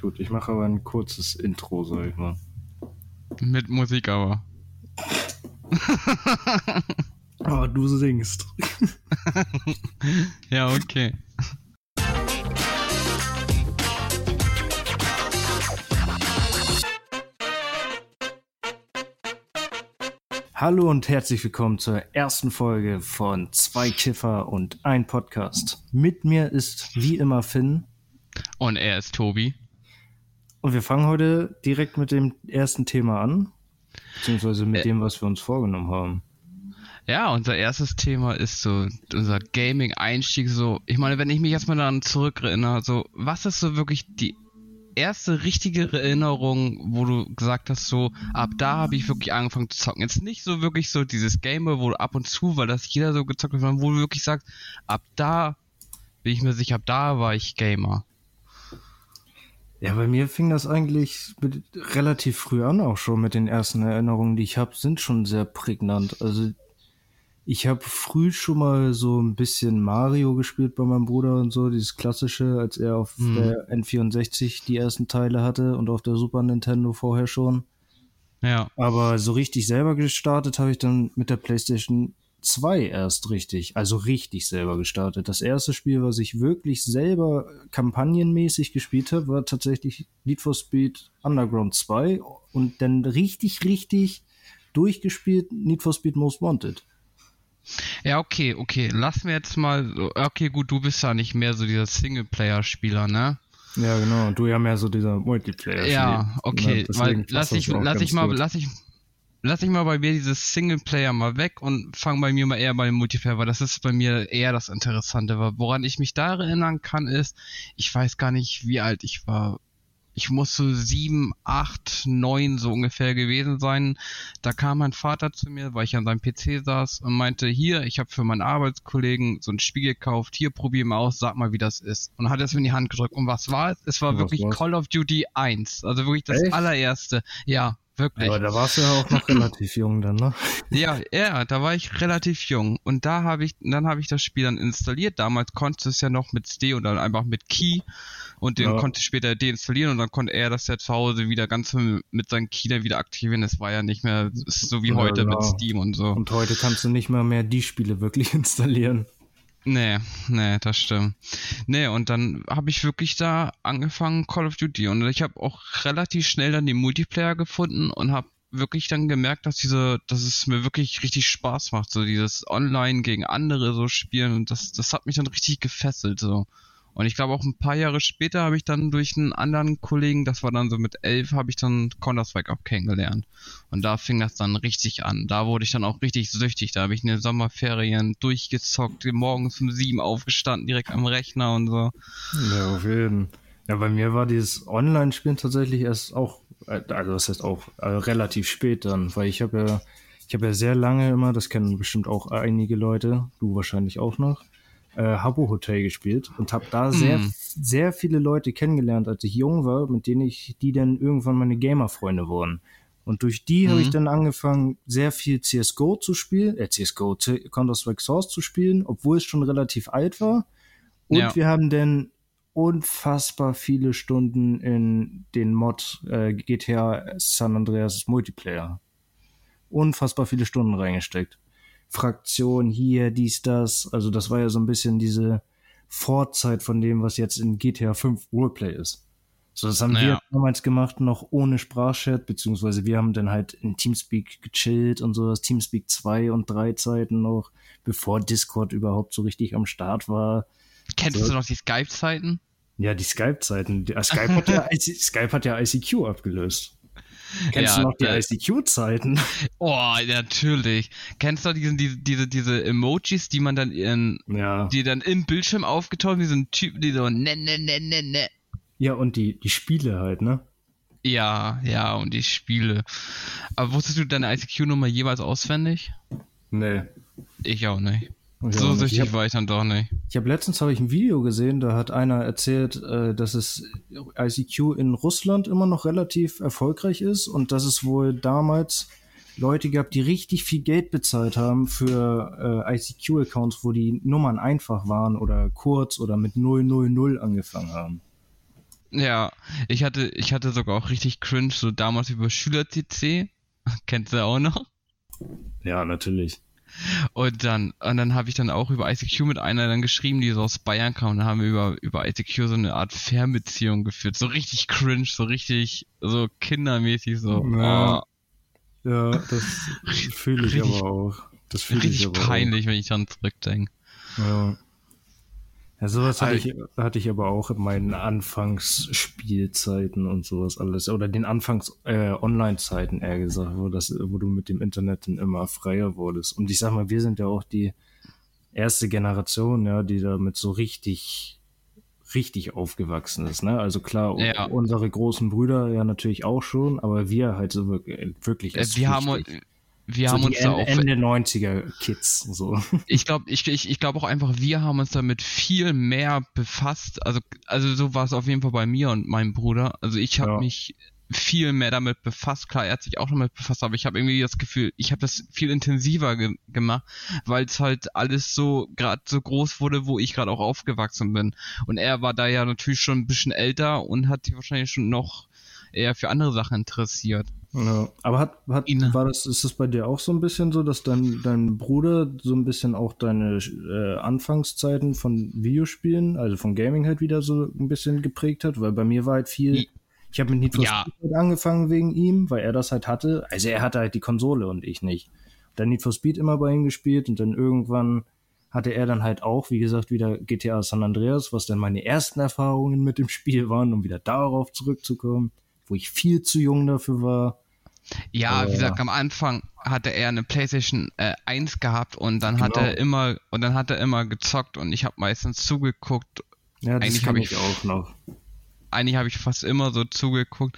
Gut, ich mache aber ein kurzes Intro, sag ich mal. Mit Musik aber. aber du singst. ja, okay. Hallo und herzlich willkommen zur ersten Folge von Zwei Kiffer und ein Podcast. Mit mir ist wie immer Finn. Und er ist Tobi. Und wir fangen heute direkt mit dem ersten Thema an, beziehungsweise mit äh, dem, was wir uns vorgenommen haben. Ja, unser erstes Thema ist so unser Gaming-Einstieg. So, ich meine, wenn ich mich jetzt mal daran zurückerinnere, so, was ist so wirklich die erste richtige Erinnerung, wo du gesagt hast, so, ab da habe ich wirklich angefangen zu zocken. Jetzt nicht so wirklich so dieses Game, wo du ab und zu, weil das jeder so gezockt hat, sondern wo du wirklich sagst, ab da bin ich mir sicher, ab da war ich Gamer. Ja, bei mir fing das eigentlich mit, relativ früh an, auch schon mit den ersten Erinnerungen, die ich habe, sind schon sehr prägnant. Also ich habe früh schon mal so ein bisschen Mario gespielt bei meinem Bruder und so, dieses klassische, als er auf hm. der N64 die ersten Teile hatte und auf der Super Nintendo vorher schon. Ja. Aber so richtig selber gestartet habe ich dann mit der PlayStation 2 erst richtig, also richtig selber gestartet. Das erste Spiel, was ich wirklich selber kampagnenmäßig gespielt habe, war tatsächlich Need for Speed Underground 2 und dann richtig, richtig durchgespielt Need for Speed Most Wanted. Ja, okay, okay. Lass mir jetzt mal. Okay, gut, du bist ja nicht mehr so dieser Singleplayer-Spieler, ne? Ja, genau. Du ja mehr so dieser Multiplayer. Ja, okay. Weil lass ich, lass ich mal, lass ich, lass ich mal bei mir dieses Singleplayer mal weg und fang bei mir mal eher bei dem Multiplayer, weil das ist bei mir eher das Interessante. Woran ich mich da erinnern kann, ist, ich weiß gar nicht, wie alt ich war. Ich muss so sieben, acht, neun so ungefähr gewesen sein. Da kam mein Vater zu mir, weil ich an seinem PC saß und meinte, hier, ich habe für meinen Arbeitskollegen so ein Spiel gekauft, hier probier mal aus, sag mal, wie das ist. Und hat es mir in die Hand gedrückt. Und was war es? Es war was wirklich war's? Call of Duty 1. Also wirklich das Echt? allererste. Ja, Wirklich. Aber da warst du ja auch noch relativ jung dann, ne? Ja, ja, da war ich relativ jung. Und da habe ich, dann habe ich das Spiel dann installiert. Damals konntest du es ja noch mit SD und dann einfach mit Key. Und den ja. konnte ich später deinstallieren und dann konnte er das ja zu Hause wieder ganz mit seinen Key dann wieder aktivieren. Das war ja nicht mehr so wie heute ja, genau. mit Steam und so. Und heute kannst du nicht mal mehr die Spiele wirklich installieren. Nee, nee, das stimmt. Nee, und dann habe ich wirklich da angefangen Call of Duty und ich habe auch relativ schnell dann den Multiplayer gefunden und habe wirklich dann gemerkt, dass diese, dass es mir wirklich richtig Spaß macht, so dieses Online gegen andere so spielen und das, das hat mich dann richtig gefesselt so. Und ich glaube auch ein paar Jahre später habe ich dann durch einen anderen Kollegen, das war dann so mit elf, habe ich dann Counter-Strike auch kennengelernt. Und da fing das dann richtig an. Da wurde ich dann auch richtig süchtig. Da habe ich in den Sommerferien durchgezockt, morgens um sieben aufgestanden, direkt am Rechner und so. Ja, auf jeden Fall. Ja, bei mir war dieses Online-Spielen tatsächlich erst auch, also das heißt auch äh, relativ spät dann, weil ich habe ja, ich habe ja sehr lange immer, das kennen bestimmt auch einige Leute, du wahrscheinlich auch noch, äh, Habbo Hotel gespielt und habe da sehr, mm. sehr viele Leute kennengelernt, als ich jung war, mit denen ich, die dann irgendwann meine Gamer-Freunde wurden. Und durch die mhm. habe ich dann angefangen, sehr viel CSGO zu spielen, äh, CSGO, Counter-Strike Source zu spielen, obwohl es schon relativ alt war. Und ja. wir haben dann unfassbar viele Stunden in den Mod äh, GTA San Andreas Multiplayer. Unfassbar viele Stunden reingesteckt. Fraktion hier, dies, das. Also das war ja so ein bisschen diese Vorzeit von dem, was jetzt in GTA 5 Roleplay ist. So, das haben naja. wir damals gemacht, noch ohne Sprachchat, beziehungsweise wir haben dann halt in Teamspeak gechillt und so, das Teamspeak 2 und 3 Zeiten noch, bevor Discord überhaupt so richtig am Start war. Kennst so. du noch die Skype-Zeiten? Ja, die Skype-Zeiten. Skype, hat ja, Skype hat ja ICQ abgelöst. Kennst ja, du noch die ICQ-Zeiten? Oh, natürlich. Kennst du diesen, diese, diese, diese Emojis, die man dann in, ja. die dann im Bildschirm aufgetaucht, wie so ein Typ, die so ne, ne, ne, ne, ne. Ja, und die, die Spiele halt, ne? Ja, ja, und die Spiele. Aber wusstest du deine ICQ-Nummer jeweils auswendig? Nee. Ich auch nicht. Ja, so süchtig hab, war ich dann doch nicht. Ich habe letztens habe ich ein Video gesehen, da hat einer erzählt, äh, dass es ICQ in Russland immer noch relativ erfolgreich ist und dass es wohl damals Leute gab, die richtig viel Geld bezahlt haben für äh, ICQ-Accounts, wo die Nummern einfach waren oder kurz oder mit 000 angefangen haben. Ja, ich hatte, ich hatte sogar auch richtig cringe, so damals über Schüler-CC. Kennt ihr auch noch? Ja, natürlich. Und dann, und dann habe ich dann auch über ICQ mit einer dann geschrieben, die so aus Bayern kam, und dann haben wir über, über ICQ so eine Art Fernbeziehung geführt. So richtig cringe, so richtig, so kindermäßig, so. Ja, oh. ja das fühle ich richtig, aber auch. Das fühle ich aber peinlich, auch. wenn ich dann zurückdenke. Ja. Ja, sowas hatte ich, hatte ich aber auch in meinen Anfangsspielzeiten und sowas alles. Oder den Anfangs äh, eher gesagt, wo, das, wo du mit dem Internet dann immer freier wurdest. Und ich sag mal, wir sind ja auch die erste Generation, ja, die damit so richtig, richtig aufgewachsen ist. Ne? Also klar, ja. unsere großen Brüder ja natürlich auch schon, aber wir halt so wirklich, wirklich äh, wir haben wir so haben uns da auch Ende 90er Kids so. Ich glaube, ich, ich, ich glaube auch einfach, wir haben uns damit viel mehr befasst. Also also so war es auf jeden Fall bei mir und meinem Bruder. Also ich habe ja. mich viel mehr damit befasst. Klar, er hat sich auch damit befasst, aber ich habe irgendwie das Gefühl, ich habe das viel intensiver ge gemacht, weil es halt alles so gerade so groß wurde, wo ich gerade auch aufgewachsen bin. Und er war da ja natürlich schon ein bisschen älter und hat sich wahrscheinlich schon noch eher für andere Sachen interessiert. Ja, aber hat, hat war das, ist das bei dir auch so ein bisschen so, dass dein, dein Bruder so ein bisschen auch deine äh, Anfangszeiten von Videospielen, also von Gaming halt wieder so ein bisschen geprägt hat? Weil bei mir war halt viel, ich habe mit Need for ja. Speed halt angefangen wegen ihm, weil er das halt hatte. Also er hatte halt die Konsole und ich nicht. Dann Need for Speed immer bei ihm gespielt und dann irgendwann hatte er dann halt auch, wie gesagt, wieder GTA San Andreas, was dann meine ersten Erfahrungen mit dem Spiel waren, um wieder darauf zurückzukommen wo ich viel zu jung dafür war. Ja, äh, wie gesagt, am Anfang hatte er eine PlayStation äh, 1 gehabt und dann genau. hat er immer und dann hat er immer gezockt und ich habe meistens zugeguckt. Ja, das eigentlich habe ich, ich auch noch. Eigentlich habe ich fast immer so zugeguckt.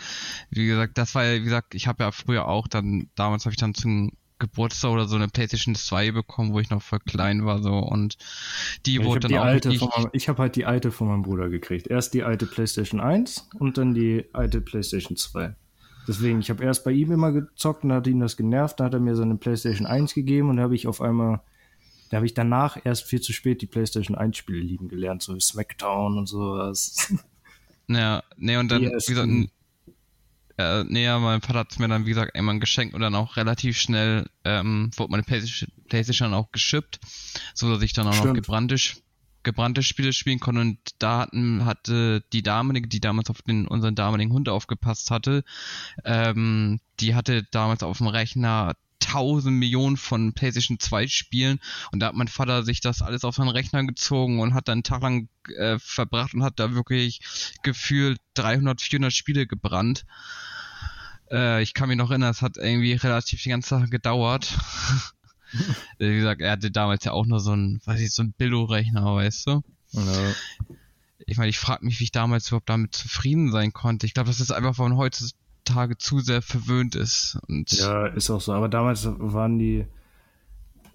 Wie gesagt, das war ja, wie gesagt, ich habe ja früher auch dann damals habe ich dann zum Geburtstag oder so eine PlayStation 2 bekommen, wo ich noch voll klein war so und die ja, wurde dann auch alte ich, meinem, ich habe halt die alte von meinem Bruder gekriegt. Erst die alte PlayStation 1 und dann die alte PlayStation 2. Deswegen, ich habe erst bei ihm immer gezockt und hat ihn das genervt, dann hat er mir seine PlayStation 1 gegeben und da habe ich auf einmal da habe ich danach erst viel zu spät die PlayStation 1 Spiele lieben gelernt, so Smackdown und sowas. Ja, nee, und dann, wie gesagt, äh, näher. Mein Vater hat mir dann, wie gesagt, einmal ein Geschenk und dann auch relativ schnell ähm, wurde meine Playstation, Playstation auch geschippt, so dass ich dann auch Stimmt. noch gebrannte, gebrannte Spiele spielen konnte. Und da hatten, hatte die damalige, die damals auf den, unseren damaligen Hund aufgepasst hatte, ähm, die hatte damals auf dem Rechner tausend Millionen von PlayStation 2 Spielen und da hat mein Vater sich das alles auf seinen Rechner gezogen und hat dann einen Tag lang äh, verbracht und hat da wirklich gefühlt 300, 400 Spiele gebrannt. Äh, ich kann mich noch erinnern, es hat irgendwie relativ die ganze Sache gedauert. Wie gesagt, er hatte damals ja auch nur so ein, weiß ich, so ein Billo-Rechner, weißt du? Ja. Ich meine, ich frage mich, wie ich damals überhaupt damit zufrieden sein konnte. Ich glaube, das ist einfach von heutzutage zu sehr verwöhnt ist. Und ja, ist auch so. Aber damals waren die,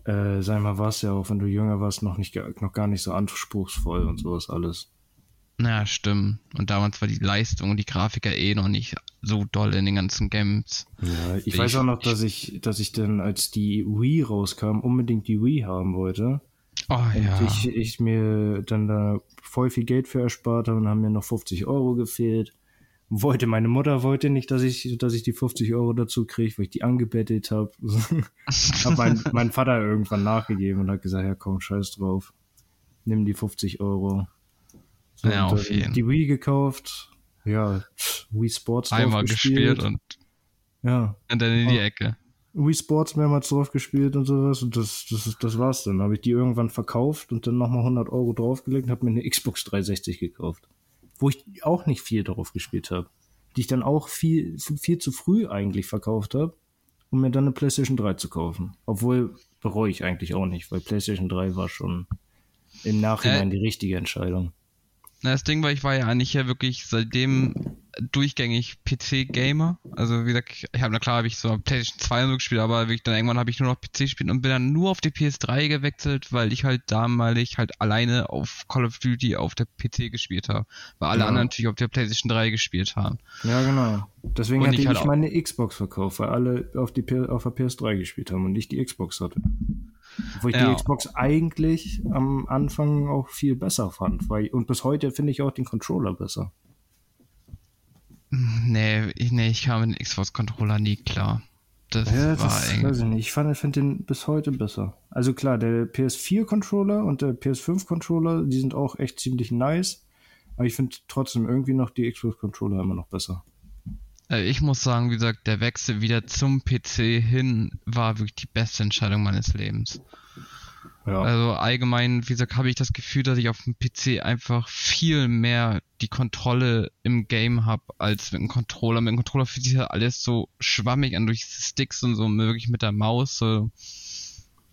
äh, sag mal, war es ja auch, wenn du jünger warst, noch nicht noch gar nicht so anspruchsvoll und sowas alles. Ja, stimmt. Und damals war die Leistung und die Grafik ja eh noch nicht so doll in den ganzen Games. Ja, ich weiß ich, auch noch, dass ich, dass ich dann, als die Wii rauskam, unbedingt die Wii haben wollte. Oh und ja. Ich, ich mir dann da voll viel Geld für erspart habe und haben mir noch 50 Euro gefehlt. Wollte, meine Mutter wollte nicht, dass ich, dass ich die 50 Euro dazu kriege, weil ich die angebettelt habe. hab mein, mein Vater irgendwann nachgegeben und hat gesagt, ja komm, scheiß drauf. Nimm die 50 Euro. So, ja, auf jeden. Die Wii gekauft, ja, Wii Sports Einmal gespielt, und ja. und dann in die Ecke. Wii Sports mehrmals drauf gespielt und sowas und das, das, das war's dann. Habe ich die irgendwann verkauft und dann nochmal 100 Euro draufgelegt und habe mir eine Xbox 360 gekauft. Wo ich auch nicht viel drauf gespielt habe. Die ich dann auch viel, viel zu früh eigentlich verkauft habe, um mir dann eine PlayStation 3 zu kaufen. Obwohl bereue ich eigentlich auch nicht, weil PlayStation 3 war schon im Nachhinein äh, die richtige Entscheidung. Na, das Ding war, ich war ja eigentlich ja wirklich seitdem durchgängig PC-Gamer. Also wie gesagt, ich habe na klar habe ich so PlayStation 2 so gespielt, aber wirklich dann irgendwann habe ich nur noch PC gespielt und bin dann nur auf die PS3 gewechselt, weil ich halt damalig halt alleine auf Call of Duty auf der PC gespielt habe. Weil alle ja. anderen natürlich auf der PlayStation 3 gespielt haben. Ja, genau. Deswegen und hatte ich, halt ich meine Xbox verkauft, weil alle auf, die, auf der PS3 gespielt haben und ich die Xbox hatte. Wo ich ja. die Xbox eigentlich am Anfang auch viel besser fand. Weil, und bis heute finde ich auch den Controller besser. Nee, ich kam mit dem Xbox-Controller nie klar. Das ja, war das weiß ich nicht. Ich fand, finde den bis heute besser. Also klar, der PS4-Controller und der PS5-Controller, die sind auch echt ziemlich nice. Aber ich finde trotzdem irgendwie noch die Xbox-Controller immer noch besser. Äh, ich muss sagen, wie gesagt, der Wechsel wieder zum PC hin war wirklich die beste Entscheidung meines Lebens. Ja. Also allgemein, wie gesagt, habe ich das Gefühl, dass ich auf dem PC einfach viel mehr die Kontrolle im Game habe als mit dem Controller. Mit dem Controller fühlt sich halt alles so schwammig an durch Sticks und so wirklich mit der Maus. So.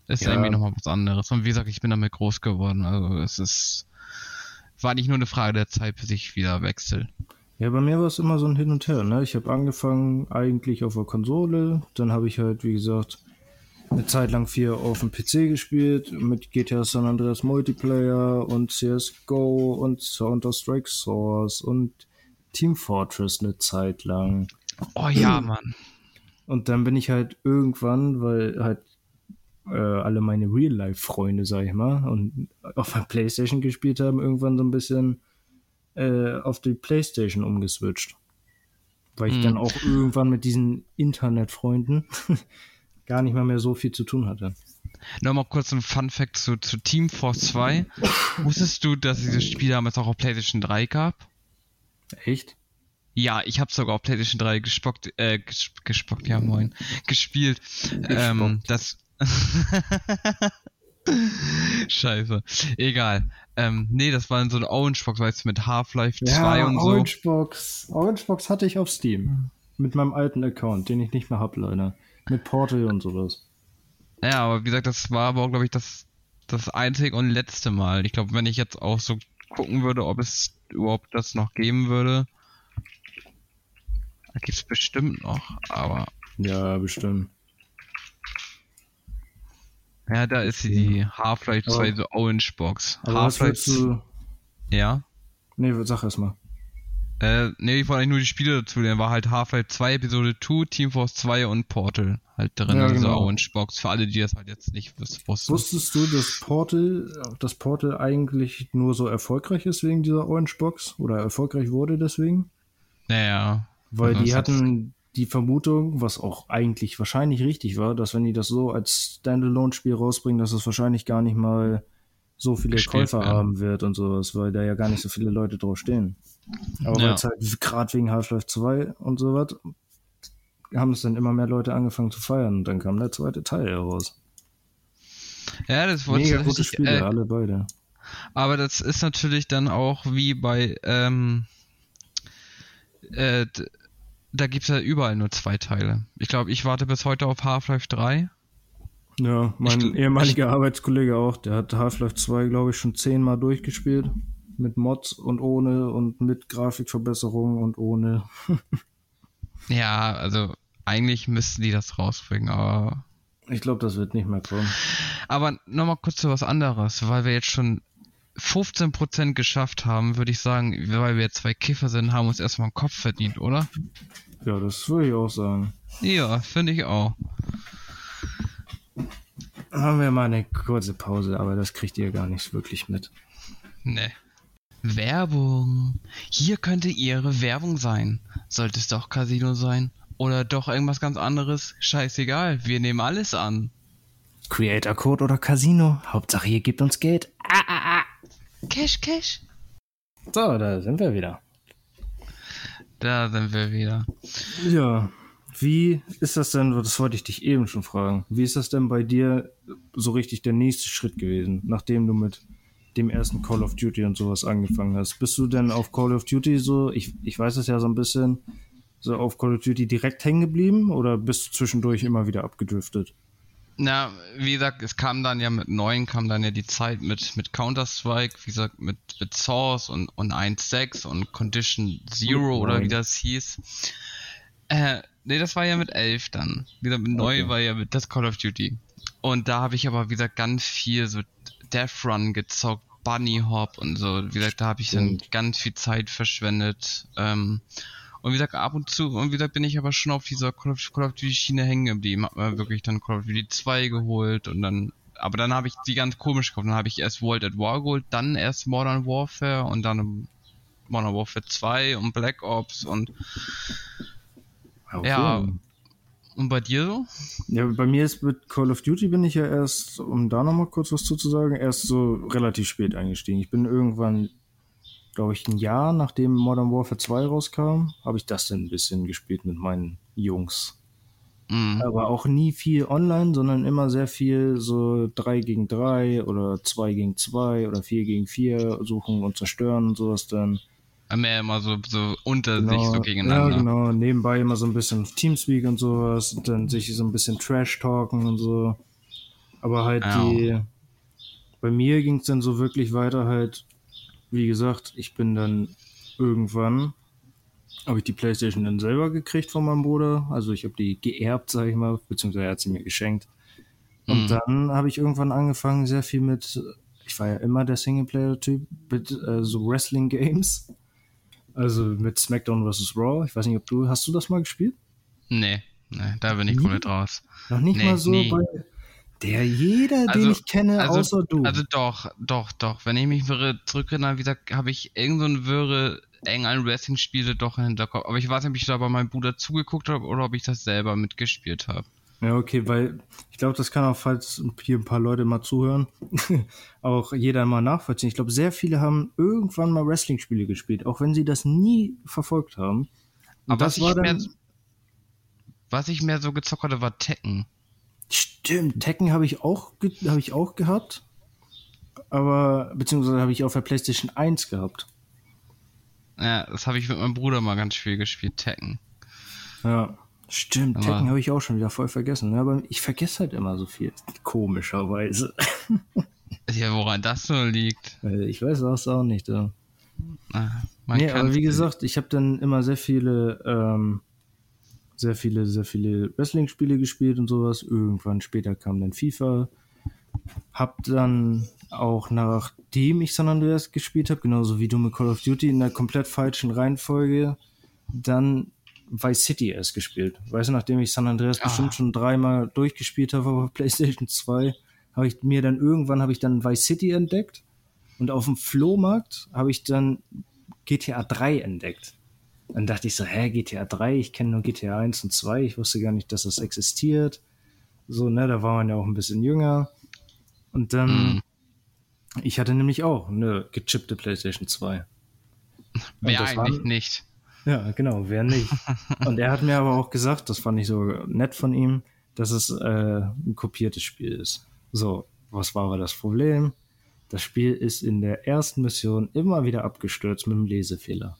Ist ja. irgendwie nochmal was anderes. Und wie gesagt, ich bin damit groß geworden. Also es ist war nicht nur eine Frage der Zeit, bis ich wieder wechsle. Ja, bei mir war es immer so ein Hin und Her. Ne? Ich habe angefangen eigentlich auf der Konsole, dann habe ich halt, wie gesagt, eine Zeit lang viel auf dem PC gespielt mit GTA San Andreas Multiplayer und CSGO und Counter-Strike Source und Team Fortress eine Zeit lang. Oh ja, Mann. Und dann bin ich halt irgendwann, weil halt äh, alle meine Real-Life-Freunde, sag ich mal, und auf der Playstation gespielt haben, irgendwann so ein bisschen äh, auf die Playstation umgeswitcht. Weil ich hm. dann auch irgendwann mit diesen Internetfreunden gar nicht mal mehr so viel zu tun hatte. Nochmal kurz ein Fun Fact zu, zu Team Force 2. Wusstest du, dass dieses Spiel damals auch auf PlayStation 3 gab? Echt? Ja, ich habe sogar auf PlayStation 3 gespockt, äh, gespockt, ja moin, gespielt. Ähm, das Scheiße. Egal. Ähm, nee, das war so eine Orangebox, weißt du, mit Half-Life ja, 2 und so. Orangebox. Orangebox hatte ich auf Steam. Mit meinem alten Account, den ich nicht mehr hab, leider. Mit Portal und sowas. Ja, aber wie gesagt, das war aber, glaube ich, das, das einzige und letzte Mal. Ich glaube, wenn ich jetzt auch so gucken würde, ob es überhaupt das noch geben würde. Gibt es bestimmt noch, aber. Ja, bestimmt. Ja, da ist die Half-Life 2 so Orange Box. Half-Life. Ja? Nee, sag erst mal. Äh, nee, ich wollte eigentlich nur die Spiele dazu, der war halt Half-Life 2, Episode 2, Team Force 2 und Portal halt drin ja, in dieser genau. Orange Box. Für alle, die das halt jetzt nicht wussten. Wusstest du, dass Portal, dass Portal eigentlich nur so erfolgreich ist wegen dieser Orange Box? Oder erfolgreich wurde deswegen? Naja. Weil die hatten die Vermutung, was auch eigentlich wahrscheinlich richtig war, dass wenn die das so als Standalone-Spiel rausbringen, dass es wahrscheinlich gar nicht mal so viele Gespielt Käufer werden. haben wird und sowas, weil da ja gar nicht so viele Leute drauf stehen. Aber ja. halt gerade wegen Half-Life 2 und sowas, haben es dann immer mehr Leute angefangen zu feiern und dann kam der zweite Teil heraus. Ja, das wurde Mega gute Spiele, äh, alle beide. Aber das ist natürlich dann auch wie bei ähm, äh, da gibt es ja überall nur zwei Teile. Ich glaube, ich warte bis heute auf Half-Life 3. Ja, mein ich, ehemaliger ich, Arbeitskollege auch, der hat Half-Life 2, glaube ich, schon zehnmal durchgespielt. Mit Mods und ohne und mit Grafikverbesserungen und ohne. ja, also eigentlich müssten die das rausbringen, aber. Ich glaube, das wird nicht mehr kommen. Aber nochmal kurz zu was anderes, weil wir jetzt schon 15% geschafft haben, würde ich sagen, weil wir zwei Kiffer sind, haben uns erstmal einen Kopf verdient, oder? Ja, das würde ich auch sagen. Ja, finde ich auch. Haben wir mal eine kurze Pause, aber das kriegt ihr gar nicht wirklich mit. Nee. Werbung. Hier könnte Ihre Werbung sein. Sollte es doch Casino sein? Oder doch irgendwas ganz anderes? Scheißegal, wir nehmen alles an. Creator Code oder Casino. Hauptsache, ihr gebt uns Geld. Ah, ah, ah. Cash, Cash. So, da sind wir wieder. Da sind wir wieder. Ja, wie ist das denn, das wollte ich dich eben schon fragen, wie ist das denn bei dir so richtig der nächste Schritt gewesen, nachdem du mit dem ersten Call of Duty und sowas angefangen hast? Bist du denn auf Call of Duty so, ich, ich weiß es ja so ein bisschen, so auf Call of Duty direkt hängen geblieben oder bist du zwischendurch immer wieder abgedriftet? Na, wie gesagt, es kam dann ja mit neun, kam dann ja die Zeit mit, mit Counter-Strike, wie gesagt, mit, mit Source und, und 1.6 und Condition Zero oder wie das hieß. Äh, nee, das war ja mit elf dann. Wie gesagt, mit okay. neu war ja mit das Call of Duty. Und da habe ich aber, wie gesagt, ganz viel so Death Run gezockt, Bunny Hop und so. Wie gesagt, da habe ich dann ganz viel Zeit verschwendet. Ähm, und wie gesagt, ab und zu, und wie gesagt, bin ich aber schon auf dieser Call of, Call of Duty Schiene hängen geblieben. Hab mir wirklich dann Call of Duty 2 geholt und dann, aber dann habe ich die ganz komisch gekauft. Dann habe ich erst World at War geholt, dann erst Modern Warfare und dann Modern Warfare 2 und Black Ops und Okay. Ja. Und bei dir so? Ja, bei mir ist mit Call of Duty bin ich ja erst, um da nochmal kurz was zuzusagen, erst so relativ spät eingestiegen. Ich bin irgendwann, glaube ich, ein Jahr nachdem Modern Warfare 2 rauskam, habe ich das dann ein bisschen gespielt mit meinen Jungs. Mhm. Aber auch nie viel online, sondern immer sehr viel so 3 gegen 3 oder 2 gegen 2 oder 4 gegen 4 suchen und zerstören und sowas dann. Mehr immer so, so unter genau, sich so gegeneinander. Ja, genau. Nebenbei immer so ein bisschen Teamspeak und sowas und dann sich so ein bisschen Trash-Talken und so. Aber halt ja. die. Bei mir ging es dann so wirklich weiter halt, wie gesagt, ich bin dann irgendwann habe ich die Playstation dann selber gekriegt von meinem Bruder. Also ich habe die geerbt, sage ich mal, beziehungsweise er hat sie mir geschenkt. Und mhm. dann habe ich irgendwann angefangen, sehr viel mit, ich war ja immer der Singleplayer-Typ, mit äh, so Wrestling-Games. Also mit SmackDown vs. Raw. Ich weiß nicht, ob du, hast du das mal gespielt? Nee, nee, da bin ich nie? komplett raus. Noch nicht nee, mal so nie. bei der jeder, also, den ich kenne, also, außer du. Also doch, doch, doch. Wenn ich mich zurückerinnere, wie gesagt, habe ich irgendeinen so Wirre eng an Wrestling-Spiele doch im Hinterkopf. Aber ich weiß nicht, ob ich da bei meinem Bruder zugeguckt habe oder ob ich das selber mitgespielt habe. Ja, okay, weil ich glaube, das kann auch, falls hier ein paar Leute mal zuhören, auch jeder mal nachvollziehen. Ich glaube, sehr viele haben irgendwann mal Wrestling-Spiele gespielt, auch wenn sie das nie verfolgt haben. Und Aber das was, war ich dann, mehr, was ich mehr so gezockt hatte, war Tekken. Stimmt, Tekken habe ich auch habe ich auch gehabt. Aber beziehungsweise habe ich auf der PlayStation 1 gehabt. Ja, das habe ich mit meinem Bruder mal ganz viel gespielt, Tekken. Ja, stimmt. Aber Tekken habe ich auch schon wieder voll vergessen. Ja, aber ich vergesse halt immer so viel. Komischerweise. ja, woran das so liegt. Ich weiß das auch nicht. Ja. Ah, nee, aber wie gesagt, ich habe dann immer sehr viele, ähm, sehr viele, sehr viele Wrestling-Spiele gespielt und sowas. Irgendwann später kam dann FIFA. Hab dann auch nachdem ich San Andreas gespielt habe, genauso wie du mit Call of Duty in der komplett falschen Reihenfolge, dann Vice City erst gespielt. Weißt du, nachdem ich San Andreas ah. bestimmt schon dreimal durchgespielt habe auf PlayStation 2, habe ich mir dann irgendwann habe ich dann Vice City entdeckt und auf dem Flohmarkt habe ich dann GTA 3 entdeckt. Dann dachte ich so, hä, GTA 3, ich kenne nur GTA 1 und 2, ich wusste gar nicht, dass das existiert. So, ne, da war man ja auch ein bisschen jünger. Und dann mm. Ich hatte nämlich auch eine gechippte PlayStation 2. Wer eigentlich war, nicht. Ja, genau, wer nicht. Und er hat mir aber auch gesagt, das fand ich so nett von ihm, dass es äh, ein kopiertes Spiel ist. So, was war aber das Problem? Das Spiel ist in der ersten Mission immer wieder abgestürzt mit einem Lesefehler.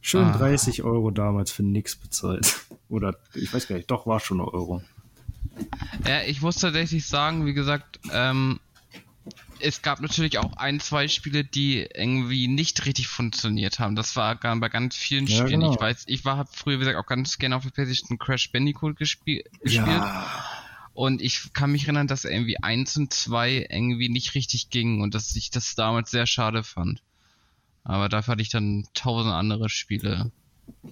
Schön ah. 30 Euro damals für nix bezahlt. Oder ich weiß gar nicht, doch war schon ein Euro. Ja, ich muss tatsächlich sagen, wie gesagt, ähm, es gab natürlich auch ein, zwei Spiele, die irgendwie nicht richtig funktioniert haben. Das war bei ganz vielen ja, Spielen. Genau. Ich weiß, ich war, hab früher, wie gesagt, auch ganz gerne auf der PlayStation Crash Bandicoot gespiel gespielt. Ja. Und ich kann mich erinnern, dass irgendwie eins und zwei irgendwie nicht richtig gingen und dass ich das damals sehr schade fand. Aber dafür hatte ich dann tausend andere Spiele.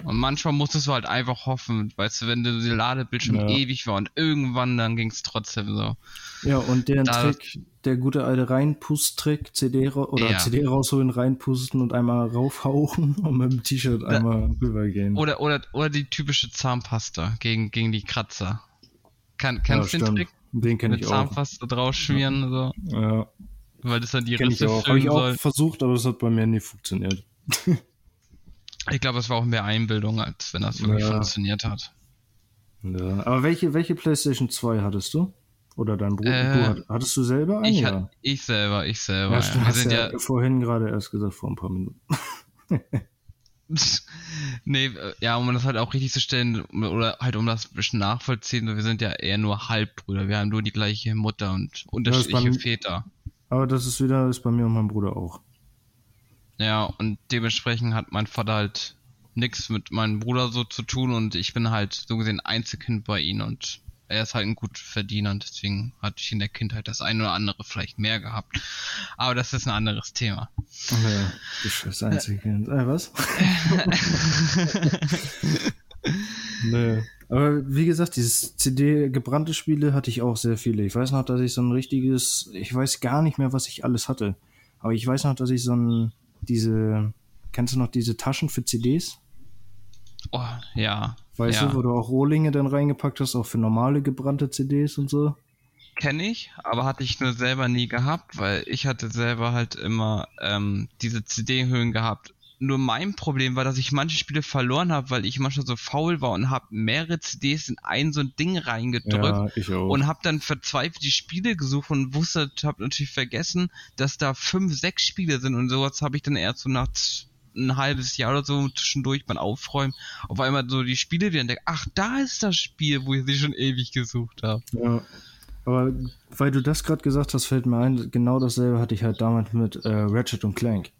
Und manchmal musstest du halt einfach hoffen, weißt du, wenn der Ladebildschirm ja. ewig war und irgendwann dann ging es trotzdem so. Ja, und der Trick, der gute alte Reinpust-Trick, CD oder ja. CD rausholen, reinpusten und einmal raufhauchen und mit dem T-Shirt einmal rübergehen. Oder, oder, oder die typische Zahnpasta gegen, gegen die Kratzer. Kann, kennst du ja, den Trick? Den kenne ich auch. Mit Zahnpasta draus schmieren, ja. so. Ja. Weil das dann die Kenn Risse ich auch. Habe ich auch versucht, aber das hat bei mir nie funktioniert. Ich glaube, es war auch mehr Einbildung, als wenn das wirklich ja. funktioniert hat. Ja, aber welche, welche PlayStation 2 hattest du? Oder dein Bruder? Äh, du, hattest du selber eine? Ich, ja? ich selber, ich selber. Ja, ja. Wir sind ja, ja vorhin gerade erst gesagt, vor ein paar Minuten. nee, ja, um das halt auch richtig zu stellen, oder halt um das ein bisschen nachvollziehen, wir sind ja eher nur Halbbrüder. Wir haben nur die gleiche Mutter und unterschiedliche ja, Väter. Aber das ist wieder, ist bei mir und meinem Bruder auch. Ja, und dementsprechend hat mein Vater halt nichts mit meinem Bruder so zu tun und ich bin halt so gesehen Einzelkind bei ihm und er ist halt ein gut Verdiener und deswegen hatte ich in der Kindheit das eine oder andere vielleicht mehr gehabt. Aber das ist ein anderes Thema. Ja, du bist Einzelkind. Äh, was? nee. Aber wie gesagt, dieses CD gebrannte Spiele hatte ich auch sehr viele. Ich weiß noch, dass ich so ein richtiges, ich weiß gar nicht mehr, was ich alles hatte. Aber ich weiß noch, dass ich so ein diese, kennst du noch diese Taschen für CDs? Oh, ja. Weißt ja. du, wo du auch Rohlinge dann reingepackt hast, auch für normale gebrannte CDs und so? Kenne ich, aber hatte ich nur selber nie gehabt, weil ich hatte selber halt immer ähm, diese CD-Hüllen gehabt. Nur mein Problem war, dass ich manche Spiele verloren habe, weil ich manchmal so faul war und habe mehrere CDs in ein so ein Ding reingedrückt Ja, und habe dann verzweifelt die Spiele gesucht und wusste, habe natürlich vergessen, dass da fünf, sechs Spiele sind und sowas habe ich dann erst so nach ein halbes Jahr oder so zwischendurch beim Aufräumen auf einmal so die Spiele wieder entdeckt. Ach, da ist das Spiel, wo ich sie schon ewig gesucht habe. Ja. Aber weil du das gerade gesagt hast, fällt mir ein, genau dasselbe hatte ich halt damals mit äh, Ratchet und Clank.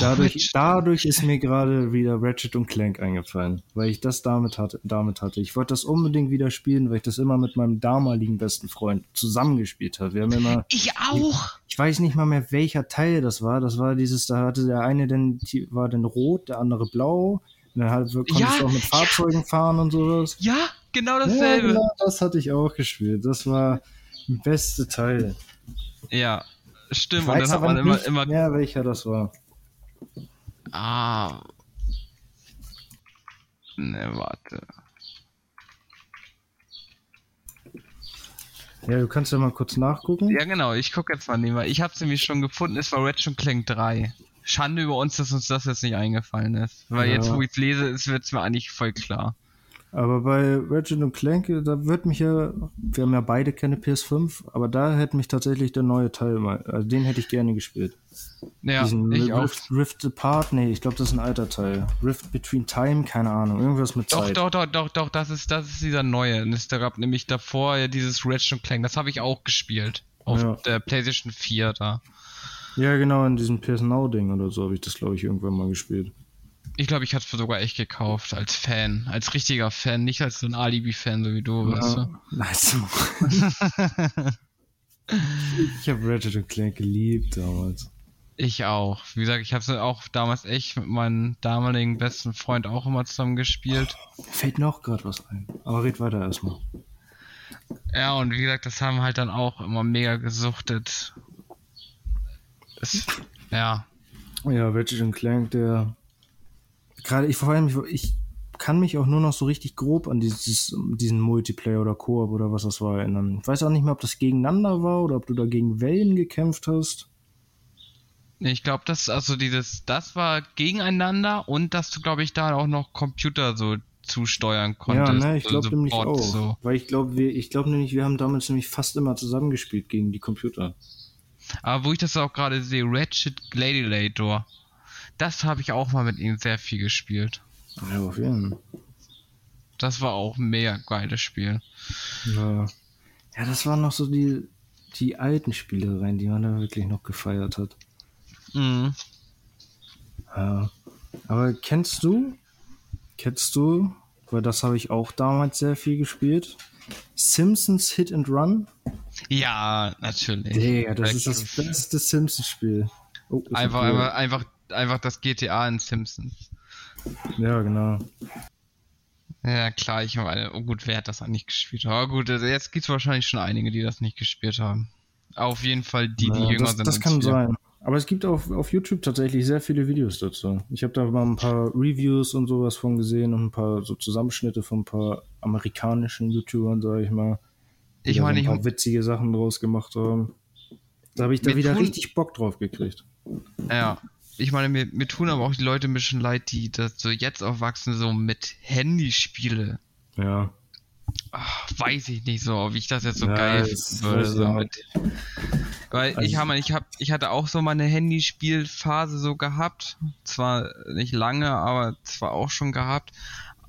Dadurch, dadurch ist mir gerade wieder Ratchet und Clank eingefallen, weil ich das damit hatte. Damit hatte. Ich wollte das unbedingt wieder spielen, weil ich das immer mit meinem damaligen besten Freund zusammengespielt habe. Wir haben immer, ich auch. ich weiß nicht mal mehr, welcher Teil das war. Das war dieses, da hatte der eine denn, war dann rot, der andere blau. Und dann halt, konntest Ja, du auch mit ja. Fahrzeugen fahren und sowas. Ja, genau Ja, dasselbe. genau, das hatte ich auch gespielt. Das war der beste Teil. Ja, stimmt. Ich Und dann weiß hat aber man immer, nicht immer. mehr, welcher das war. Ah. Ne, warte. Ja, du kannst ja mal kurz nachgucken. Ja, genau, ich gucke jetzt mal nebenbei. Ich hab's nämlich schon gefunden, es war Ratchet Clank 3. Schande über uns, dass uns das jetzt nicht eingefallen ist. Weil Ja. jetzt, wo ich's lese, ist wird's mir eigentlich voll klar. Aber bei Ratchet und Clank, da wird mich ja, wir haben ja beide keine PS5, aber da hätte mich tatsächlich der neue Teil mal, also den hätte ich gerne gespielt. Ja, Diesen ich auch. Rift, Rift Apart, nee, ich glaube, das ist ein alter Teil. Rift Between Time, keine Ahnung, irgendwas mit Doch, Zeit. doch, doch, doch, doch, das ist, das ist dieser neue. Und es gab nämlich davor ja dieses Ratchet Clank, das habe ich auch gespielt. Auf Ja. der PlayStation 4 da. Ja, genau, in diesem PS Now Ding oder so habe ich das, glaube ich, irgendwann mal gespielt. Ich glaube, ich hatte es sogar echt gekauft, als Fan, als richtiger Fan, nicht als so ein Alibi-Fan, so wie du, weißt du? Nice. ich habe Ratchet und Clank geliebt damals. Ich auch. Wie gesagt, ich habe es auch damals echt mit meinem damaligen besten Freund auch immer zusammen gespielt. Mir fällt noch gerade was ein. Aber red weiter erstmal. Ja, und wie gesagt, das haben wir halt dann auch immer mega gesuchtet. Es, ja. Ja, Ratchet und Clank, der. Gerade ich vor allem, ich, ich kann mich auch nur noch so richtig grob an dieses, diesen Multiplayer oder Koop oder was das war erinnern. Ich weiß auch nicht mehr, ob das gegeneinander war oder ob du da gegen Wellen gekämpft hast. Ich glaube, das, also dieses, das war gegeneinander und dass du, glaube ich, da auch noch Computer so zusteuern konntest. ja, ne, ich glaube so nämlich auch. So. Weil ich glaube, wir, ich glaube nämlich, wir haben damals nämlich fast immer zusammengespielt gegen die Computer. Aber wo ich das auch gerade sehe, Ratchet Gladiator, das habe ich auch mal mit ihm sehr viel gespielt. Ja, auf jeden Fall. Das war auch ein mega geiles Spiel. Ja. ja, das waren noch so die, die alten Spielereien, die man da wirklich noch gefeiert hat. Mhm. Ja. Aber kennst du, kennst du, weil das habe ich auch damals sehr viel gespielt, Simpsons Hit and Run? Ja, natürlich. Digga, das ist das beste Simpsons-Spiel. Oh, Einfach, ein einfach, einfach, einfach das GTA in Simpsons. Ja, genau. Ja, klar, ich meine, oh gut, wer hat das eigentlich gespielt? Aber gut, also jetzt gibt's wahrscheinlich schon einige, die das nicht gespielt haben. Auf jeden Fall die, die Ja, jünger das, sind. das kann wir. sein. Aber es gibt auf, auf YouTube tatsächlich sehr viele Videos dazu. Ich habe da mal ein paar Reviews und sowas von gesehen und ein paar so Zusammenschnitte von ein paar amerikanischen YouTubern, sag ich mal. die Ich meine, ein ich, paar witzige Sachen draus gemacht haben. Da habe ich da wieder richtig Bock drauf gekriegt. ja, ich meine, mir, mir tun aber auch die Leute ein bisschen leid, die das so jetzt aufwachsen, so mit Handyspiele. Ja. Ach, weiß ich nicht so, wie ich das jetzt so Ja, geil finden würde. So mit, weil Also- ich habe, ich habe, ich hatte auch so meine Handyspielphase so gehabt. Zwar nicht lange, aber zwar auch schon gehabt.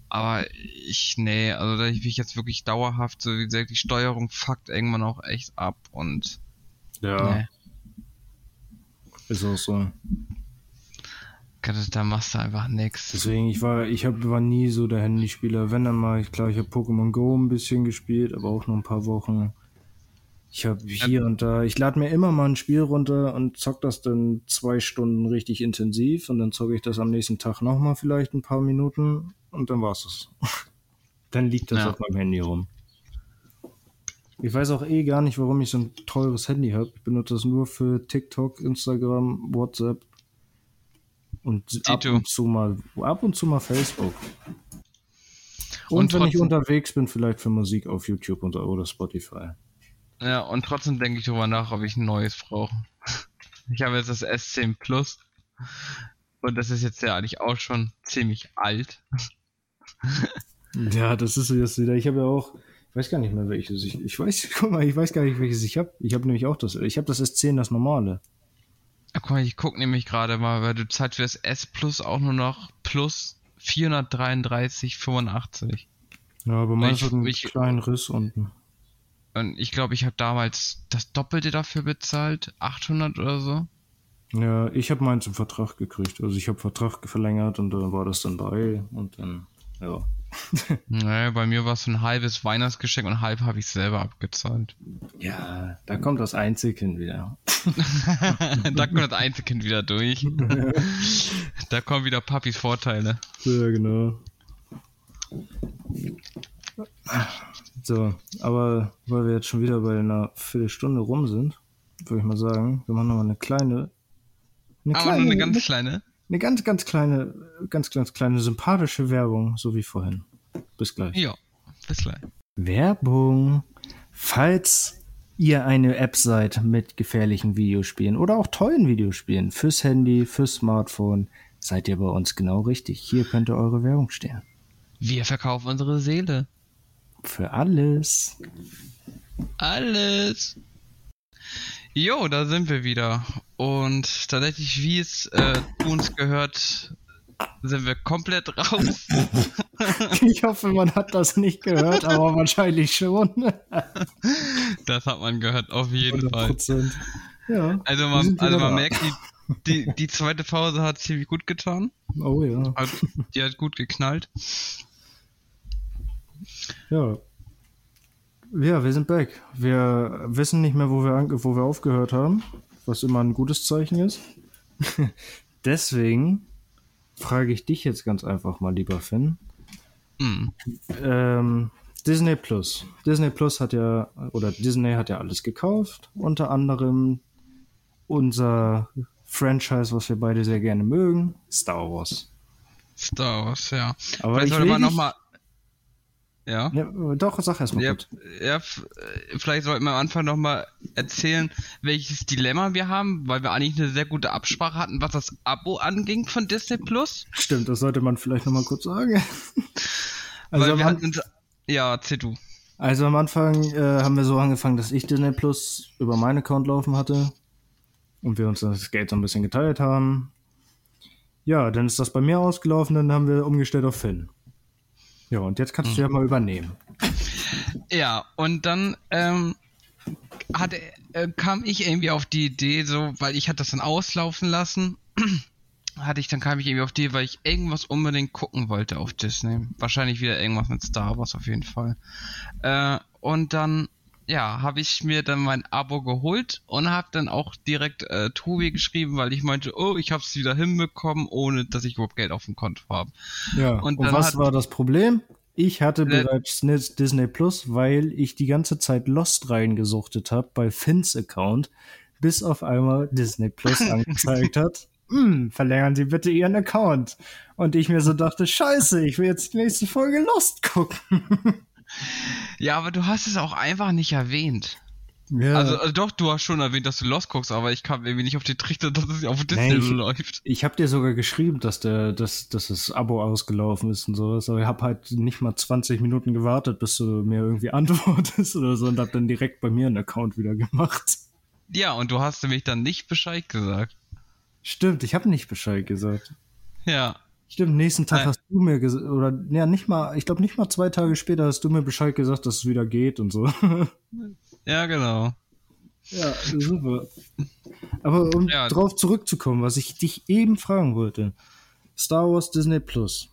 Aber ich, nee, also da ich mich jetzt wirklich dauerhaft, so wie gesagt, die Steuerung fuckt irgendwann auch echt ab und Ja, nee, ist auch so. Da machst du einfach nix. Deswegen, ich war, ich hab, war nie so der Handyspieler. Wenn dann mal, ich klar, ich habe Pokémon Go ein bisschen gespielt, aber auch nur ein paar Wochen. Ich habe hier und da, ich lade mir immer mal ein Spiel runter und zock das dann zwei Stunden richtig intensiv und dann zocke ich das am nächsten Tag nochmal vielleicht ein paar Minuten und dann war's es. dann liegt das Ja. auf meinem Handy rum. Ich weiß auch eh gar nicht, warum ich so ein teures Handy habe. Ich benutze das nur für TikTok, Instagram, WhatsApp. Und ab und zu mal, ab und zu mal Facebook. Und, Und wenn ich unterwegs bin, vielleicht für Musik auf YouTube und, oder Spotify. Ja, und trotzdem denke ich darüber nach, ob ich ein neues brauche. Ich habe jetzt das S10 Plus. Und das ist jetzt ja eigentlich auch schon ziemlich alt. Ja, das ist jetzt wieder. Ich habe ja auch, ich weiß gar nicht mehr welches. Ich, ich weiß, guck mal, ich weiß gar nicht welches ich habe. Ich habe nämlich auch das. Ich habe das S10, das normale. Ja, guck mal, ich gucke nämlich gerade mal, weil du zahlst für das S Plus auch nur noch plus 433,85. Ja, aber Ich- hat einen ich- kleinen Riss unten. Und ich glaube, ich habe damals das Doppelte dafür bezahlt, 800 oder so. Ja, ich habe meins im Vertrag gekriegt. Also ich habe Vertrag verlängert und dann war das dann bei und dann, ja. Naja, bei mir war es so ein halbes Weihnachtsgeschenk und halb habe ich selber abgezahlt. Ja, da kommt das Einzelkind wieder. da kommt das Einzelkind wieder durch. da kommen wieder Papis Vorteile. Ja, genau. So, aber weil wir jetzt schon wieder bei einer Viertelstunde rum sind, würde ich mal sagen, wir machen nochmal eine kleine, eine Aber nur eine ganz kleine. Eine ganz, ganz kleine, ganz, ganz kleine sympathische Werbung, so wie vorhin. Bis gleich. Ja, bis gleich. Werbung. Falls ihr eine App seid mit gefährlichen Videospielen oder auch tollen Videospielen fürs Handy, fürs Smartphone, seid ihr bei uns genau richtig. Hier könnte eure Werbung stehen. Wir verkaufen unsere Seele. Für alles. Alles. Jo, da sind wir wieder. Und tatsächlich, wie es äh, zu uns gehört, sind wir komplett raus. Ich hoffe, man hat das nicht gehört, aber wahrscheinlich schon. Das hat man gehört, auf jeden Fall. 100%. Ja. Also man, also man merkt, die, die, die zweite Pause hat ziemlich gut getan. Oh ja. Hat, die hat gut geknallt. Ja. Ja, wir sind back. Wir wissen nicht mehr, wo wir, wo wir aufgehört haben, was immer ein gutes Zeichen ist. Deswegen frage ich dich jetzt ganz einfach mal, lieber Finn. Hm. Ähm, Disney Plus. Disney Plus hat ja, oder Disney hat ja alles gekauft. Unter anderem unser Franchise, was wir beide sehr gerne mögen, Star Wars. Star Wars, ja. Aber Vielleicht ich sollte man nochmal. Ja. Ja, doch, sag erst mal Ja, gut. ja, äh, vielleicht sollten wir am Anfang nochmal erzählen, welches Dilemma wir haben, weil wir eigentlich eine sehr gute Absprache hatten, was das Abo anging von Disney Plus. Stimmt, das sollte man vielleicht nochmal kurz sagen. Also weil wir hatten uns, ja, erzähl du. also am Anfang äh, haben wir so angefangen, dass ich Disney Plus über meinen Account laufen hatte und wir uns das Geld so ein bisschen geteilt haben. Ja, dann ist das bei mir ausgelaufen, dann haben wir umgestellt auf Finn. Ja, und jetzt kannst du ja mal übernehmen. Ja, und dann ähm, hatte, äh, kam ich irgendwie auf die Idee, so, weil ich hatte das dann auslaufen lassen, hatte ich, dann kam ich irgendwie auf die, weil ich irgendwas unbedingt gucken wollte auf Disney. Wahrscheinlich wieder irgendwas mit Star Wars auf jeden Fall. Äh, und dann, ja, habe ich mir dann mein Abo geholt und habe dann auch direkt äh, Tobi geschrieben, weil ich meinte, oh, ich habe es wieder hinbekommen, ohne dass ich überhaupt Geld auf dem Konto habe. Ja, Und und, was hat- war das Problem? Ich hatte Ne- bereits Disney Plus, weil ich die ganze Zeit Lost reingesuchtet habe bei Finns Account, bis auf einmal Disney Plus angezeigt hat. Hm, verlängern Sie bitte Ihren Account. Und ich mir so dachte, scheiße, ich will jetzt die nächste Folge Lost gucken. Ja, aber du hast es auch einfach nicht erwähnt. Ja, Also, also doch, du hast schon erwähnt, dass du Lost guckst, aber ich kam irgendwie nicht auf die Trichter, dass es auf Disney Nein, ich- läuft. ich habe dir sogar geschrieben, dass der, dass, dass das Abo ausgelaufen ist und sowas, aber ich habe halt nicht mal 20 Minuten gewartet, bis du mir irgendwie antwortest oder so und hab dann direkt bei mir einen Account wieder gemacht. Ja, und du hast nämlich dann nicht Bescheid gesagt. Stimmt, ich habe nicht Bescheid gesagt. Ja. Stimmt, nächsten Tag Nein. hast du mir gesagt, oder ja, nicht mal, ich glaube nicht mal zwei Tage später hast du mir Bescheid gesagt, dass es wieder geht und so. Ja, genau. ja, super. Aber um Ja. drauf zurückzukommen, was ich dich eben fragen wollte. Star Wars Disney Plus.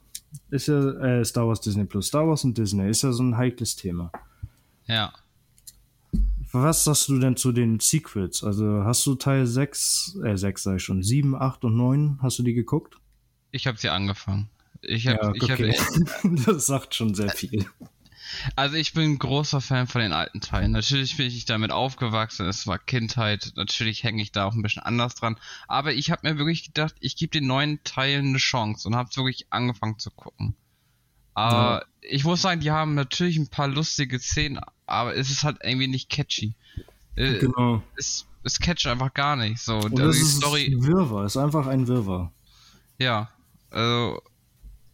Ist ja, äh, Star Wars Disney Plus. Star Wars und Disney ist ja so ein heikles Thema. Ja. Was sagst du denn zu den Sequels? Also hast du Teil 6, äh 6 sei schon, 7, 8 und 9, hast du die geguckt? Ich habe sie angefangen. Ich habe, ich okay. habe, das sagt schon sehr viel. Also ich bin ein großer Fan von den alten Teilen. Natürlich bin ich damit aufgewachsen, es war Kindheit, natürlich hänge ich da auch ein bisschen anders dran. Aber ich habe mir wirklich gedacht, ich gebe den neuen Teilen eine Chance und habe wirklich angefangen zu gucken. Aber ja. ich muss sagen, die haben natürlich ein paar lustige Szenen, aber es ist halt irgendwie nicht catchy. Äh, genau. Es, es catcht einfach gar nicht. So, und das ist Story. Wirrwarr, ist einfach ein Wirrwarr. Ja, also